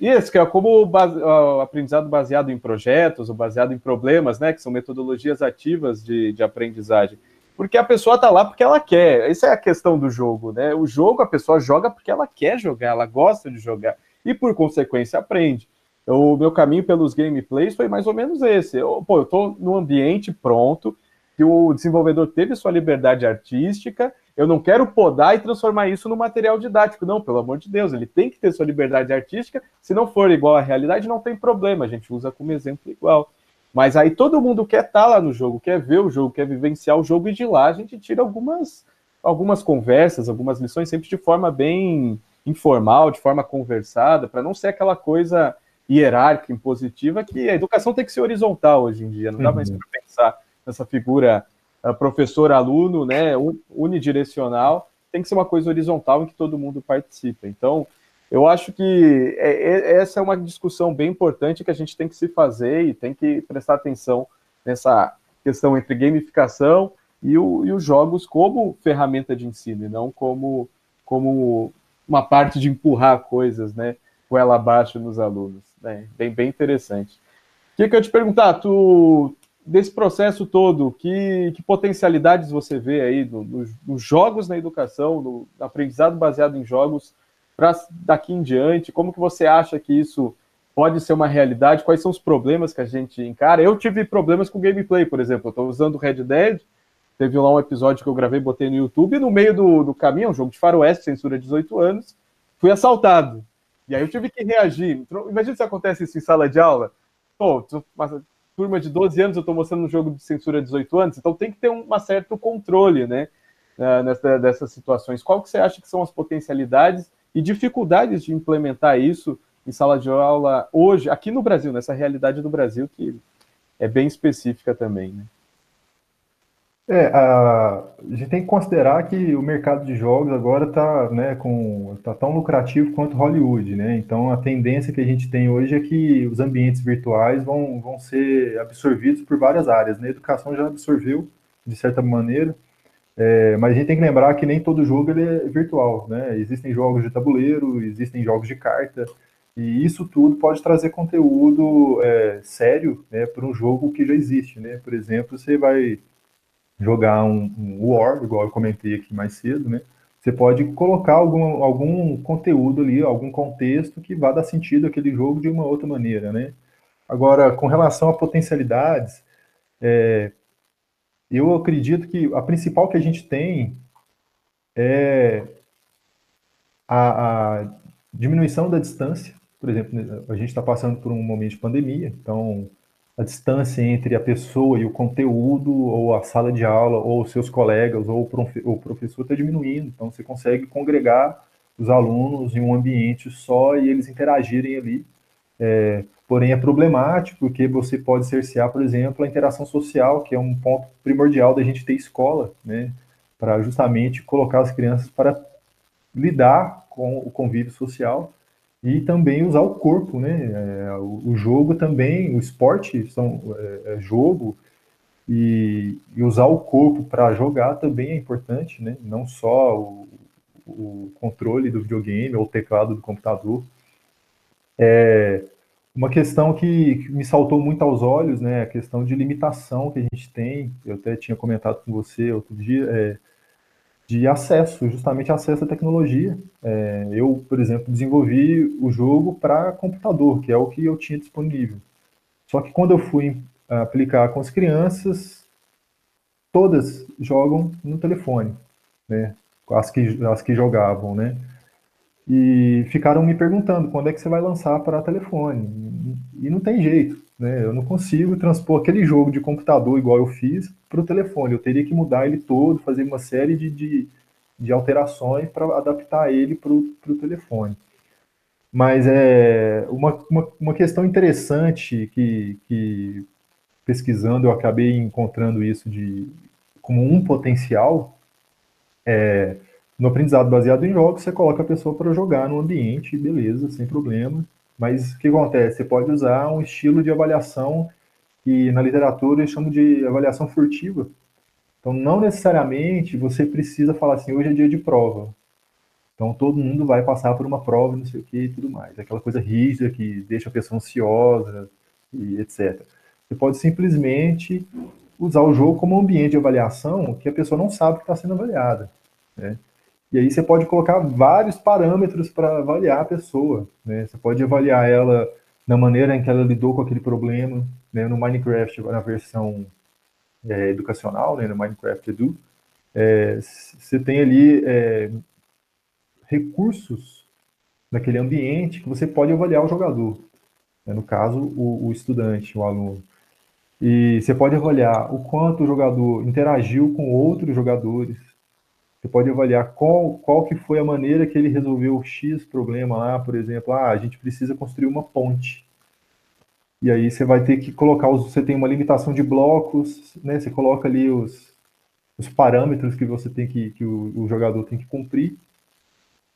Isso, Isso que é como base, aprendizado baseado em projetos, ou baseado em problemas, né? Que são metodologias ativas de, de aprendizagem. Porque a pessoa está lá porque ela quer. Essa é a questão do jogo, né? O jogo a pessoa joga porque ela quer jogar, ela gosta de jogar. E por consequência aprende. O meu caminho pelos gameplays foi mais ou menos esse. Eu, pô, eu estou num ambiente pronto, que o desenvolvedor teve sua liberdade artística, eu não quero podar e transformar isso no material didático. Não, pelo amor de Deus, ele tem que ter sua liberdade artística. Se não for igual à realidade, não tem problema, a gente usa como exemplo igual. Mas aí todo mundo quer estar tá lá no jogo, quer ver o jogo, quer vivenciar o jogo, e de lá a gente tira algumas, algumas conversas, algumas lições, sempre de forma bem informal, de forma conversada, para não ser aquela coisa hierárquica, impositiva, que a educação tem que ser horizontal hoje em dia, não dá uhum. mais para pensar nessa figura professor-aluno, né, unidirecional, tem que ser uma coisa horizontal em que todo mundo participa. Então, eu acho que é, é, essa é uma discussão bem importante que a gente tem que se fazer e tem que prestar atenção nessa questão entre gamificação e, o, e os jogos como ferramenta de ensino, e não como, como uma parte de empurrar coisas, né, ela abaixo nos alunos. Né? Bem, bem interessante. O que, que eu te perguntar? Tu, desse processo todo, que, que potencialidades você vê aí nos no, no jogos na educação, no aprendizado baseado em jogos, para daqui em diante? Como que você acha que isso pode ser uma realidade? Quais são os problemas que a gente encara? Eu tive problemas com gameplay, por exemplo. Eu estou usando Red Dead, teve lá um episódio que eu gravei, botei no YouTube, e no meio do, do caminho, é um jogo de faroeste, censura 18 anos, fui assaltado. E aí eu tive que reagir. Imagina se acontece isso em sala de aula. Pô, turma de 12 anos, eu estou mostrando um jogo de censura de 18 anos, então tem que ter um certo controle, né? Nessa, dessas situações. Qual que você acha que são as potencialidades e dificuldades de implementar isso em sala de aula hoje, aqui no Brasil, nessa realidade do Brasil que é bem específica também, né? É, a, a gente tem que considerar que o mercado de jogos agora está né, com, tá tão lucrativo quanto Hollywood, né? Então a tendência que a gente tem hoje é que os ambientes virtuais vão, vão ser absorvidos por várias áreas. Né? A educação já absorveu, de certa maneira, é, mas a gente tem que lembrar que nem todo jogo ele é virtual, né? Existem jogos de tabuleiro, existem jogos de carta, e isso tudo pode trazer conteúdo é, sério né, para um jogo que já existe, né? Por exemplo, você vai jogar um, um War, igual eu comentei aqui mais cedo, né? Você pode colocar algum, algum conteúdo ali, algum contexto que vá dar sentido àquele jogo de uma outra maneira, né? Agora, com relação a potencialidades, é, eu acredito que a principal que a gente tem é a, a diminuição da distância. Por exemplo, a gente está passando por um momento de pandemia, então a distância entre a pessoa e o conteúdo, ou a sala de aula, ou seus colegas, ou o professor está diminuindo. Então, você consegue congregar os alunos em um ambiente só e eles interagirem ali. É, porém, é problemático porque você pode cercear, por exemplo, a interação social, que é um ponto primordial da gente ter escola, né? Para justamente colocar as crianças para lidar com o convívio social e também usar o corpo, né? É, o, jogo também, o esporte são é, é jogo e, e, usar o corpo para jogar também é importante, né? Não só o, o, controle do videogame ou o teclado do computador. É uma questão que, que me saltou muito aos olhos, né? A questão de limitação que a gente tem. Eu até tinha comentado com você outro dia. De acesso, justamente acesso à tecnologia. É, eu, por exemplo, desenvolvi o jogo para computador, que é o que eu tinha disponível. Só que quando eu fui aplicar com as crianças, todas jogam no telefone, né? As que, as que jogavam, né? E ficaram me perguntando quando é que você vai lançar para telefone. E não tem jeito, né? Eu não consigo transpor aquele jogo de computador igual eu fiz para o telefone. Eu teria que mudar ele todo, fazer uma série de, de, de alterações para adaptar ele para o telefone. Mas é uma, uma, uma, questão interessante que, que pesquisando eu acabei encontrando isso de como um potencial é, no aprendizado baseado em jogos, você coloca a pessoa para jogar no ambiente, beleza, sem problema. Mas o que acontece? Você pode usar um estilo de avaliação que na literatura eles chamam de avaliação furtiva. Então, não necessariamente você precisa falar assim, hoje é dia de prova. Então, todo mundo vai passar por uma prova, não sei o que e tudo mais. Aquela coisa rígida que deixa a pessoa ansiosa e etc. Você pode simplesmente usar o jogo como um ambiente de avaliação que a pessoa não sabe que está sendo avaliada. Né? E aí você pode colocar vários parâmetros para avaliar a pessoa. Né? Você pode avaliar ela na maneira em que ela lidou com aquele problema, né, no Minecraft, na versão é, educacional, né, no Minecraft Edu, é, você tem ali é, recursos naquele ambiente que você pode avaliar o jogador, né, no caso, o, o estudante, o aluno. E você pode avaliar o quanto o jogador interagiu com outros jogadores, você pode avaliar qual, qual que foi a maneira que ele resolveu o X problema lá, por exemplo, ah, a gente precisa construir uma ponte. E aí você vai ter que colocar, os, você tem uma limitação de blocos, né? Você coloca ali os, os parâmetros que você tem que, que o, o jogador tem que cumprir.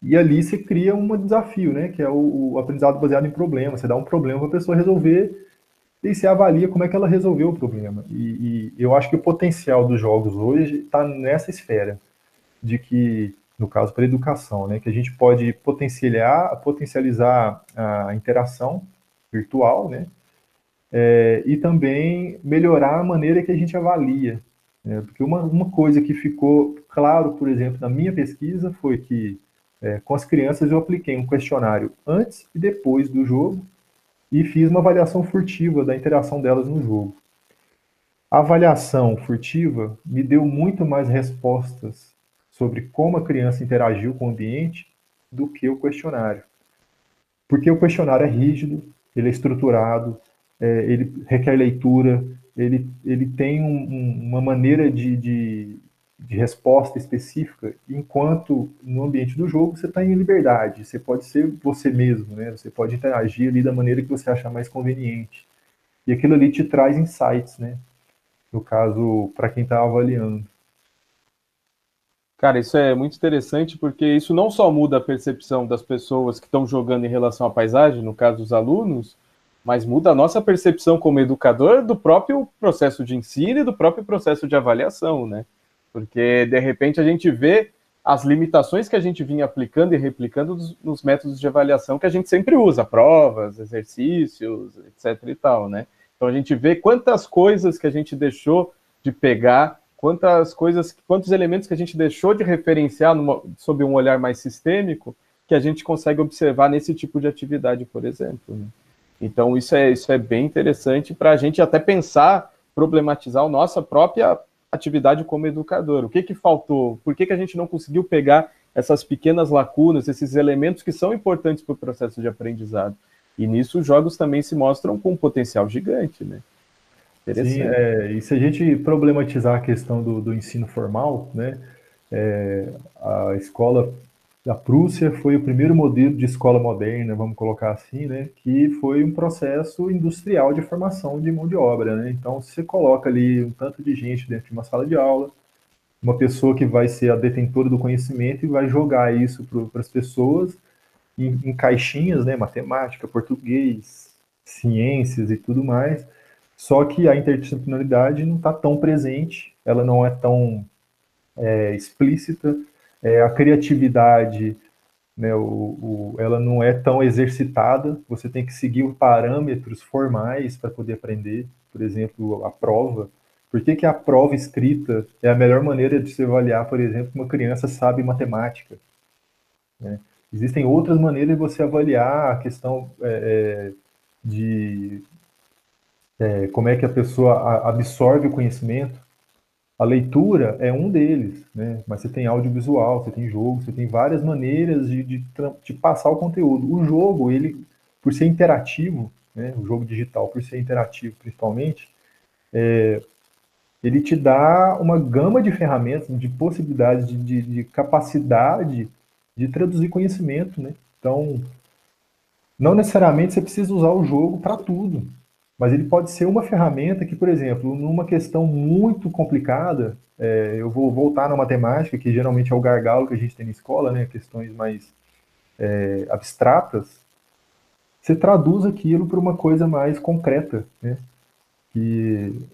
E ali você cria um desafio, né? Que é o, o aprendizado baseado em problemas. Você dá um problema para a pessoa resolver e você avalia como é que ela resolveu o problema. E, e eu acho que o potencial dos jogos hoje está nessa esfera de que, no caso para educação, né, que a gente pode potencializar, potencializar a interação virtual, né, é, e também melhorar a maneira que a gente avalia. Né? Porque uma, uma coisa que ficou claro, por exemplo, na minha pesquisa foi que é, com as crianças eu apliquei um questionário antes e depois do jogo e fiz uma avaliação furtiva da interação delas no jogo. A avaliação furtiva me deu muito mais respostas sobre como a criança interagiu com o ambiente do que o questionário. Porque o questionário é rígido, ele é estruturado, é, ele requer leitura, ele, ele tem um, um, uma maneira de, de, de, resposta específica, enquanto no ambiente do jogo você está em liberdade, você pode ser você mesmo, né? você pode interagir ali da maneira que você achar mais conveniente. E aquilo ali te traz insights, né? no caso, para quem está avaliando. Cara, isso é muito interessante porque isso não só muda a percepção das pessoas que estão jogando em relação à paisagem, no caso dos alunos, mas muda a nossa percepção como educador do próprio processo de ensino e do próprio processo de avaliação, né? Porque de repente a gente vê as limitações que a gente vinha aplicando e replicando nos métodos de avaliação que a gente sempre usa, provas, exercícios, etc e tal, né? Então a gente vê quantas coisas que a gente deixou de pegar quantas coisas, quantos elementos que a gente deixou de referenciar numa, sob um olhar mais sistêmico que a gente consegue observar nesse tipo de atividade, por exemplo. Né? Então, isso é, isso é bem interessante para a gente até pensar, problematizar a nossa própria atividade como educador. O que, que faltou? Por que, que a gente não conseguiu pegar essas pequenas lacunas, esses elementos que são importantes para o processo de aprendizado? E nisso os jogos também se mostram com um potencial gigante, né? Sim, é, e se a gente problematizar a questão do, do ensino formal, né, é, a escola da Prússia foi o primeiro modelo de escola moderna, vamos colocar assim, né, que foi um processo industrial de formação de mão de obra. Né? Então, você coloca ali um tanto de gente dentro de uma sala de aula, uma pessoa que vai ser a detentora do conhecimento e vai jogar isso para as pessoas em, em caixinhas, né, matemática, português, ciências e tudo mais, só que a interdisciplinaridade não está tão presente, ela não é tão é, explícita, é, a criatividade, né, o, o, ela não é tão exercitada, você tem que seguir parâmetros formais para poder aprender, por exemplo, a prova. Por que, que a prova escrita é a melhor maneira de se avaliar, por exemplo, uma criança sabe matemática? Né? Existem outras maneiras de você avaliar a questão é, é de é, como é que a pessoa absorve o conhecimento. A leitura é um deles, né? mas você tem audiovisual, você tem jogo, você tem várias maneiras de, de, de passar o conteúdo. O jogo, ele, por ser interativo, né? o jogo digital, por ser interativo principalmente, é, ele te dá uma gama de ferramentas, de possibilidades, de, de, de capacidade de traduzir conhecimento. Né? Então, não necessariamente você precisa usar o jogo para tudo mas ele pode ser uma ferramenta que, por exemplo, numa questão muito complicada, é, eu vou voltar na matemática, que geralmente é o gargalo que a gente tem na escola, né, questões mais é, abstratas, você traduz aquilo para uma coisa mais concreta, né, que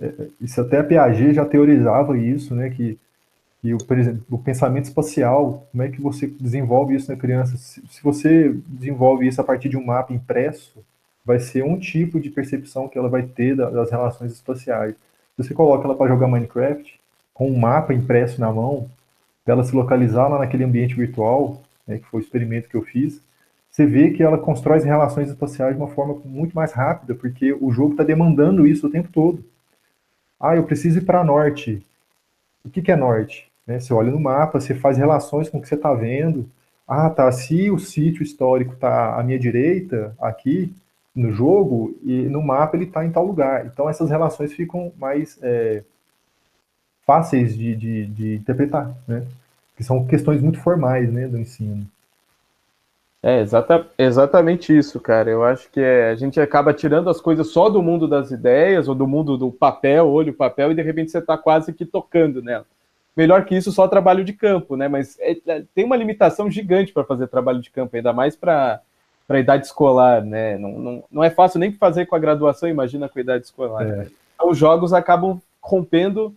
é, é, isso até a Piaget já teorizava isso, né, que, que o, por exemplo, o pensamento espacial, como é que você desenvolve isso na criança? Se, se você desenvolve isso a partir de um mapa impresso, vai ser um tipo de percepção que ela vai ter das relações espaciais. Se você coloca ela para jogar Minecraft, com um mapa impresso na mão, dela se localizar lá naquele ambiente virtual, né, que foi o experimento que eu fiz, você vê que ela constrói as relações espaciais de uma forma muito mais rápida, porque o jogo está demandando isso o tempo todo. Ah, eu preciso ir para norte. O que, que é norte? Né, você olha no mapa, você faz relações com o que você está vendo. Ah, tá. Se o sítio histórico está à minha direita, aqui, no jogo e no mapa ele está em tal lugar. Então essas relações ficam mais é, fáceis de, de, de, interpretar, né? Que são questões muito formais, né, do ensino. É exata, exatamente isso, cara. Eu acho que é, a gente acaba tirando as coisas só do mundo das ideias ou do mundo do papel, olho, papel, e de repente você está quase que tocando nela. Melhor que isso, só trabalho de campo, né? Mas é, é tem uma limitação gigante para fazer trabalho de campo, ainda mais para para a idade escolar, né? Não, não, não é fácil nem fazer com a graduação, imagina com a idade escolar. É. Então, os jogos acabam rompendo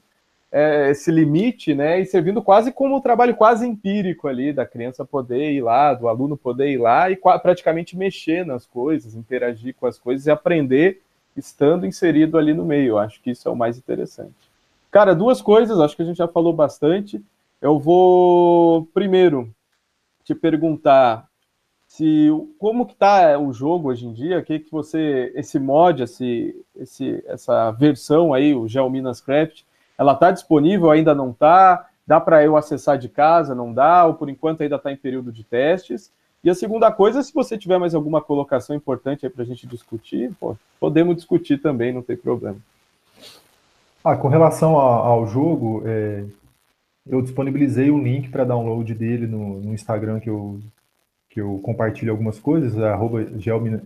é, esse limite, né? E servindo quase como um trabalho quase empírico ali, da criança poder ir lá, do aluno poder ir lá e praticamente mexer nas coisas, interagir com as coisas e aprender estando inserido ali no meio. Eu acho que isso é o mais interessante. Cara, duas coisas, acho que a gente já falou bastante. Eu vou primeiro te perguntar se como que tá o jogo hoje em dia, que que você esse mod, esse, esse essa versão aí, o Geo Minas Craft, ela tá disponível, ainda não tá? dá para eu acessar de casa, não dá, ou por enquanto ainda está em período de testes. E a segunda coisa, se você tiver mais alguma colocação importante aí para a gente discutir, pô, podemos discutir também, não tem problema. Ah, com relação ao, ao jogo, é, eu disponibilizei o link para download dele no, no, Instagram que eu, que eu compartilho algumas coisas, arroba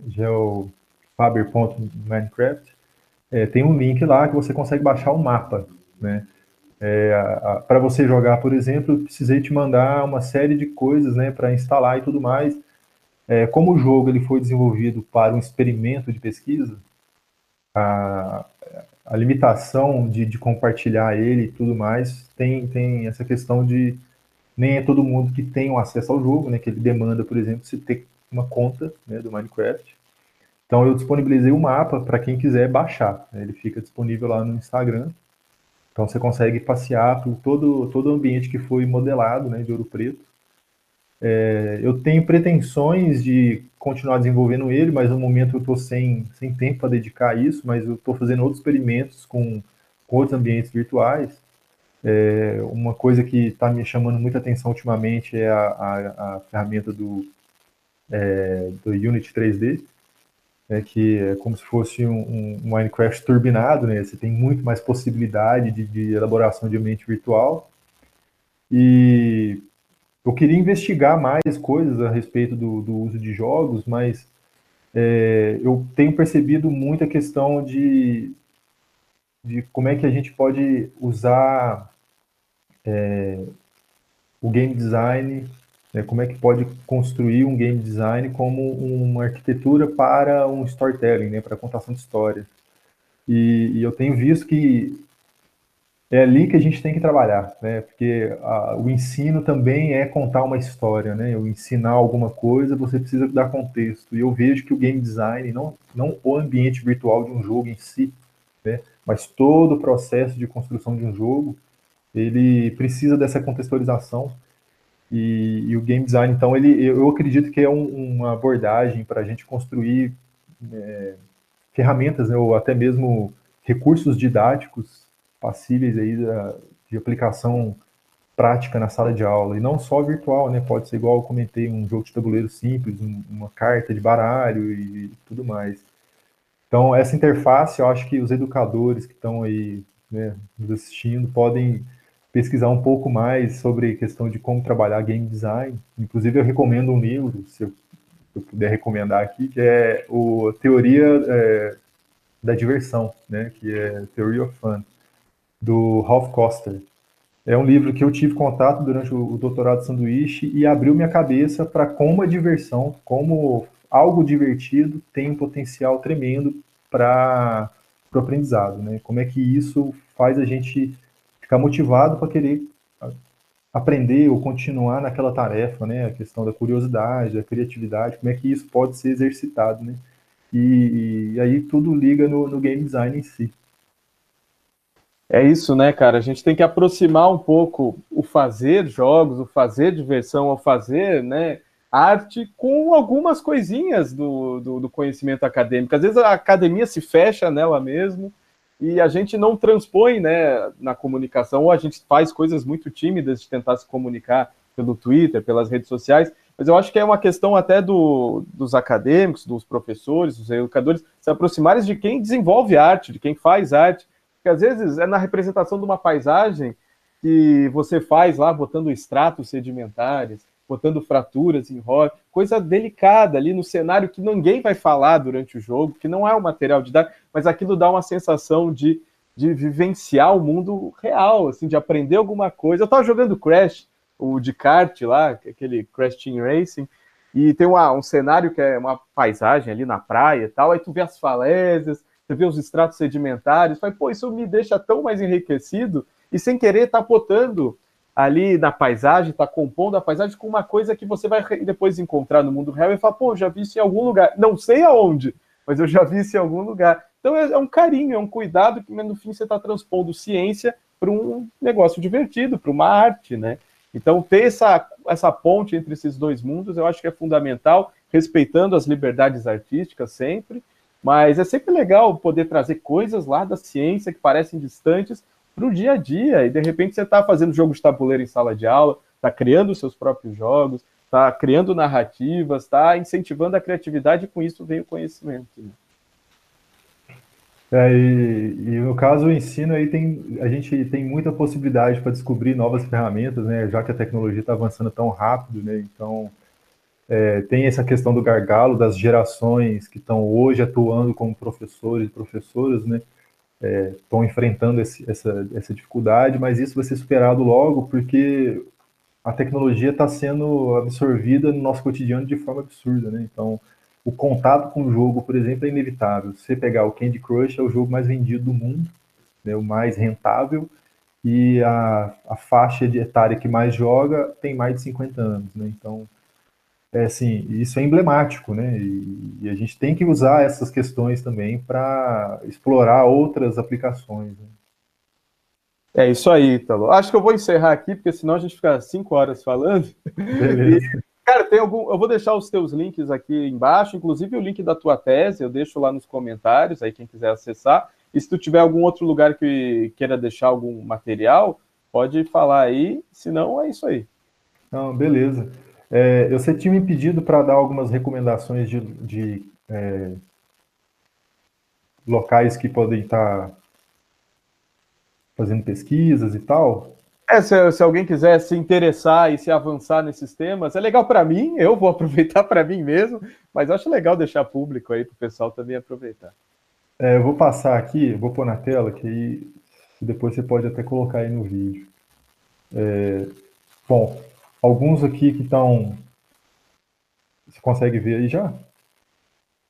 geofaber.minecraft. É, tem um link lá que você consegue baixar o mapa, né? É, para você jogar, por exemplo, eu precisei te mandar uma série de coisas né, para instalar e tudo mais. É, como o jogo ele foi desenvolvido para um experimento de pesquisa, a, a limitação de, de, compartilhar ele e tudo mais tem, tem essa questão de nem é todo mundo que tem o acesso ao jogo, né, que ele demanda, por exemplo, se ter uma conta né, do Minecraft. Então eu disponibilizei o um mapa para quem quiser baixar. Né, ele fica disponível lá no Instagram. Então você consegue passear por todo, todo o ambiente que foi modelado né, de Ouro Preto. É, eu tenho pretensões de continuar desenvolvendo ele, mas no momento eu estou sem, sem tempo para dedicar a isso, mas eu estou fazendo outros experimentos com, com outros ambientes virtuais. É, uma coisa que está me chamando muita atenção ultimamente é a, a, a ferramenta do, é, do Unity 3D, né, que é como se fosse um, um, Minecraft turbinado, né? Você tem muito mais possibilidade de, de elaboração de ambiente virtual. E eu queria investigar mais coisas a respeito do, do uso de jogos, mas é, eu tenho percebido muita questão de, de como é que a gente pode usar é, o game design né, como é que pode construir um game design como uma arquitetura para um storytelling, né, para contação de histórias. E, e, eu tenho visto que é ali que a gente tem que trabalhar, né, porque a, o ensino também é contar uma história, né, eu ensinar alguma coisa, você precisa dar contexto. E eu vejo que o game design, não, não o ambiente virtual de um jogo em si, né, mas todo o processo de construção de um jogo, ele precisa dessa contextualização e, e, o game design, então, ele, eu acredito que é um, uma abordagem para a gente construir é, ferramentas, né, ou até mesmo recursos didáticos passíveis aí da, de aplicação prática na sala de aula, e não só virtual, né, pode ser igual eu comentei, um jogo de tabuleiro simples, um, uma carta de baralho e, e tudo mais. Então, essa interface, eu acho que os educadores que estão aí né, nos assistindo podem pesquisar um pouco mais sobre questão de como trabalhar game design. Inclusive, eu recomendo um livro, se eu, eu puder recomendar aqui, que é o Teoria é, da Diversão, né, que é Theory of Fun, do Ralph Koster. É um livro que eu tive contato durante o, o doutorado de sanduíche e abriu minha cabeça para como a diversão, como algo divertido tem um potencial tremendo para o aprendizado, né? Como é que isso faz a gente ficar motivado para querer aprender ou continuar naquela tarefa, né? A questão da curiosidade, da criatividade, como é que isso pode ser exercitado, né? E, e aí tudo liga no, no, game design em si. É isso, né, cara? A gente tem que aproximar um pouco o fazer jogos, o fazer diversão, o fazer, né, arte com algumas coisinhas do, do, do conhecimento acadêmico. Às vezes a academia se fecha nela mesmo, e a gente não transpõe né, na comunicação, ou a gente faz coisas muito tímidas de tentar se comunicar pelo Twitter, pelas redes sociais, mas eu acho que é uma questão até do, dos acadêmicos, dos professores, dos educadores, se aproximarem de quem desenvolve arte, de quem faz arte, porque às vezes é na representação de uma paisagem que você faz lá, botando estratos sedimentares, botando fraturas em rocha, coisa delicada ali no cenário que ninguém vai falar durante o jogo, que não é o material de dar, mas aquilo dá uma sensação de, de vivenciar o mundo real, assim, de aprender alguma coisa. Eu estava jogando Crash, o de kart lá, aquele Crash Team Racing, e tem uma, um cenário que é uma paisagem ali na praia e tal, aí tu vê as falésias, você vê os estratos sedimentares, fala, pô, isso me deixa tão mais enriquecido, e sem querer tá botando ali na paisagem, está compondo a paisagem com uma coisa que você vai depois encontrar no mundo real e falar, pô, já vi isso em algum lugar. Não sei aonde, mas eu já vi isso em algum lugar. Então é, é um carinho, é um cuidado que no fim você está transpondo ciência para um negócio divertido, para uma arte, né? Então ter essa, essa ponte entre esses dois mundos eu acho que é fundamental, respeitando as liberdades artísticas sempre, mas é sempre legal poder trazer coisas lá da ciência que parecem distantes para o dia a dia. E de repente você está fazendo jogo de tabuleiro em sala de aula, está criando seus próprios jogos, está criando narrativas, está incentivando a criatividade e com isso vem o conhecimento. Né? É, e, e, no caso o ensino aí tem a gente tem muita possibilidade para descobrir novas ferramentas, né? Já que a tecnologia está avançando tão rápido, né? Então é, tem essa questão do gargalo das gerações que estão hoje atuando como professores e professoras, né? Estão é, enfrentando esse, essa, essa dificuldade, mas isso vai ser superado logo porque a tecnologia está sendo absorvida no nosso cotidiano de forma absurda, né? Então o contato com o jogo, por exemplo, é inevitável. Se você pegar o Candy Crush, é o jogo mais vendido do mundo, né, o mais rentável, e a, a faixa de etária que mais joga tem mais de 50 anos. Né? Então, é assim, isso é emblemático, né? E, e a gente tem que usar essas questões também para explorar outras aplicações. Né? É isso aí, Italo. Acho que eu vou encerrar aqui, porque senão a gente fica cinco horas falando. Beleza. Cara, tem algum. Eu vou deixar os teus links aqui embaixo, inclusive o link da tua tese, eu deixo lá nos comentários, aí quem quiser acessar. E se tu tiver algum outro lugar que queira deixar algum material, pode falar aí, senão é isso aí. Não, beleza. É, você tinha me pedido para dar algumas recomendações de, de é, locais que podem estar fazendo pesquisas e tal. É, se, se, alguém quiser se interessar e se avançar nesses temas, é legal para mim, eu vou [LAUGHS] aproveitar para mim mesmo, mas acho legal deixar público aí para o pessoal também aproveitar. É, eu vou passar aqui, vou pôr na tela, que aí depois você pode até colocar aí no vídeo. É, bom, alguns aqui que estão. Você consegue ver aí já?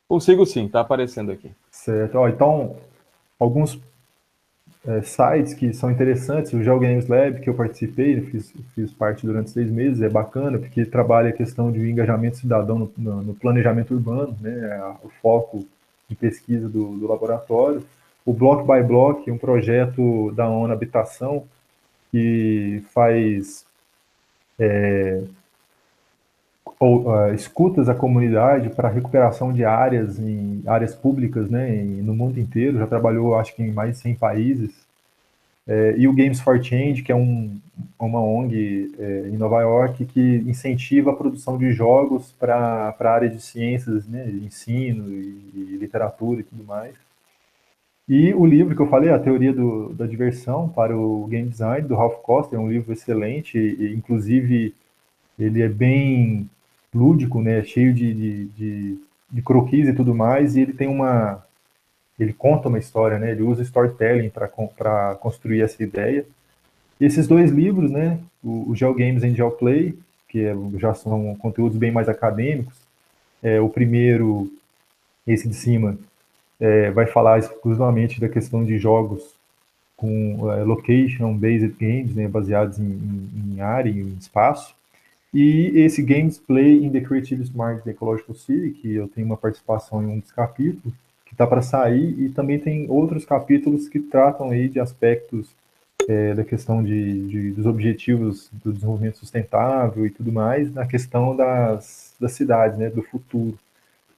Consigo sim, está aparecendo aqui. Certo. Ó, então, alguns é, sites que são interessantes. O GeoGames Lab, que eu participei, fiz, fiz parte durante seis meses, é bacana, porque trabalha a questão de engajamento cidadão no, no, no planejamento urbano, né, é o foco de pesquisa do, do, laboratório. O Block by Block, um projeto da ONU Habitação, que faz é, ou, uh, escutas à comunidade para recuperação de áreas em áreas públicas, né, em, no mundo inteiro. Já trabalhou, acho que em mais de 100 países. É, e o Games for Change, que é um, uma ONG é, em Nova York que incentiva a produção de jogos para a área de ciências, né, de ensino e, e, literatura e tudo mais. E o livro que eu falei, A Teoria do, da Diversão para o Game Design, do Ralph Costa, é um livro excelente, e, inclusive ele é bem lúdico, né? Cheio de, de, de, de croquis e tudo mais, e ele tem uma. Ele conta uma história, né? Ele usa storytelling para construir essa ideia. E esses dois livros, né? O, o Geo Games and Geo Play, que é, já são conteúdos bem mais acadêmicos. É, o primeiro, esse de cima, é, vai falar exclusivamente da questão de jogos com é, location-based games, né, baseados em, em, em área, em espaço. E esse Games Play in the Creative Smart Ecological City, que eu tenho uma participação em um dos capítulos, que está para sair, e também tem outros capítulos que tratam aí de aspectos é, da questão de, de, dos objetivos do desenvolvimento sustentável e tudo mais, na questão das, das cidades, né, do futuro.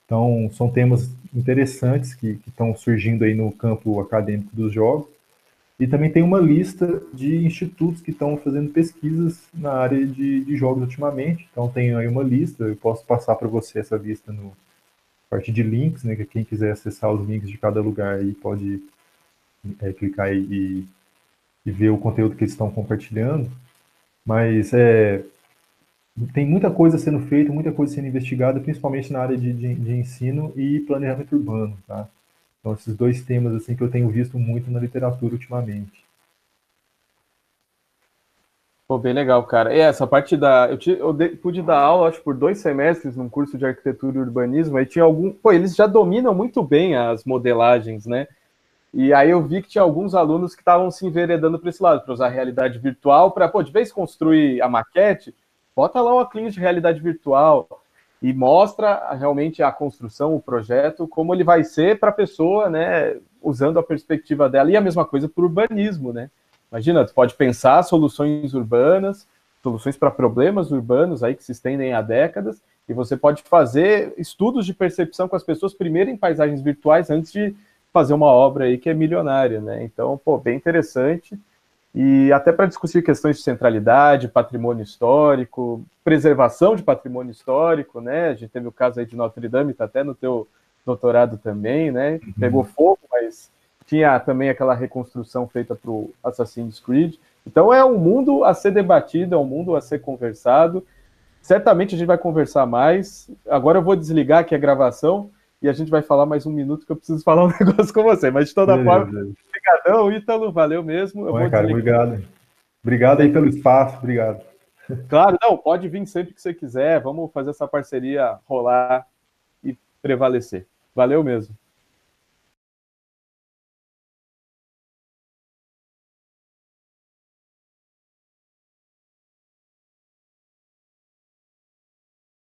Então, são temas interessantes que estão surgindo aí no campo acadêmico dos jogos, e também tem uma lista de institutos que estão fazendo pesquisas na área de, de jogos ultimamente. Então tem aí uma lista, eu posso passar para você essa lista no parte de links, né? Que quem quiser acessar os links de cada lugar aí pode é, clicar e, e ver o conteúdo que eles estão compartilhando. Mas é, tem muita coisa sendo feita, muita coisa sendo investigada, principalmente na área de, de, de ensino e planejamento urbano, tá? Então, esses dois temas assim que eu tenho visto muito na literatura ultimamente. Pô, bem legal, cara. E essa parte da. Eu, te, eu de, pude dar aula, acho, por dois semestres num curso de arquitetura e urbanismo. Aí tinha algum. Pô, eles já dominam muito bem as modelagens, né? E aí eu vi que tinha alguns alunos que estavam se enveredando para esse lado, para usar realidade virtual, para, pô, de vez construir a maquete, bota lá o óculos de realidade virtual e mostra realmente a construção, o projeto, como ele vai ser para a pessoa, né, usando a perspectiva dela. E a mesma coisa para o urbanismo, né? Imagina, tu pode pensar soluções urbanas, soluções para problemas urbanos aí que se estendem há décadas, e você pode fazer estudos de percepção com as pessoas primeiro em paisagens virtuais antes de fazer uma obra aí que é milionária, né? Então, pô, bem interessante. E até para discutir questões de centralidade, patrimônio histórico, preservação de patrimônio histórico, né? A gente teve o caso aí de Notre Dame, está até no teu doutorado também, né? Uhum. Pegou fogo, mas tinha também aquela reconstrução feita para o Assassin's Creed. Então é um mundo a ser debatido, é um mundo a ser conversado. Certamente a gente vai conversar mais. Agora eu vou desligar aqui a gravação e a gente vai falar mais um minuto que eu preciso falar um [LAUGHS] negócio com você. Mas de toda forma, obrigadão, Ítalo, valeu mesmo. Oi, cara, obrigado. Obrigado aí pelo espaço, obrigado. Claro, não, pode vir sempre que você quiser. Vamos fazer essa parceria rolar e prevalecer. Valeu mesmo.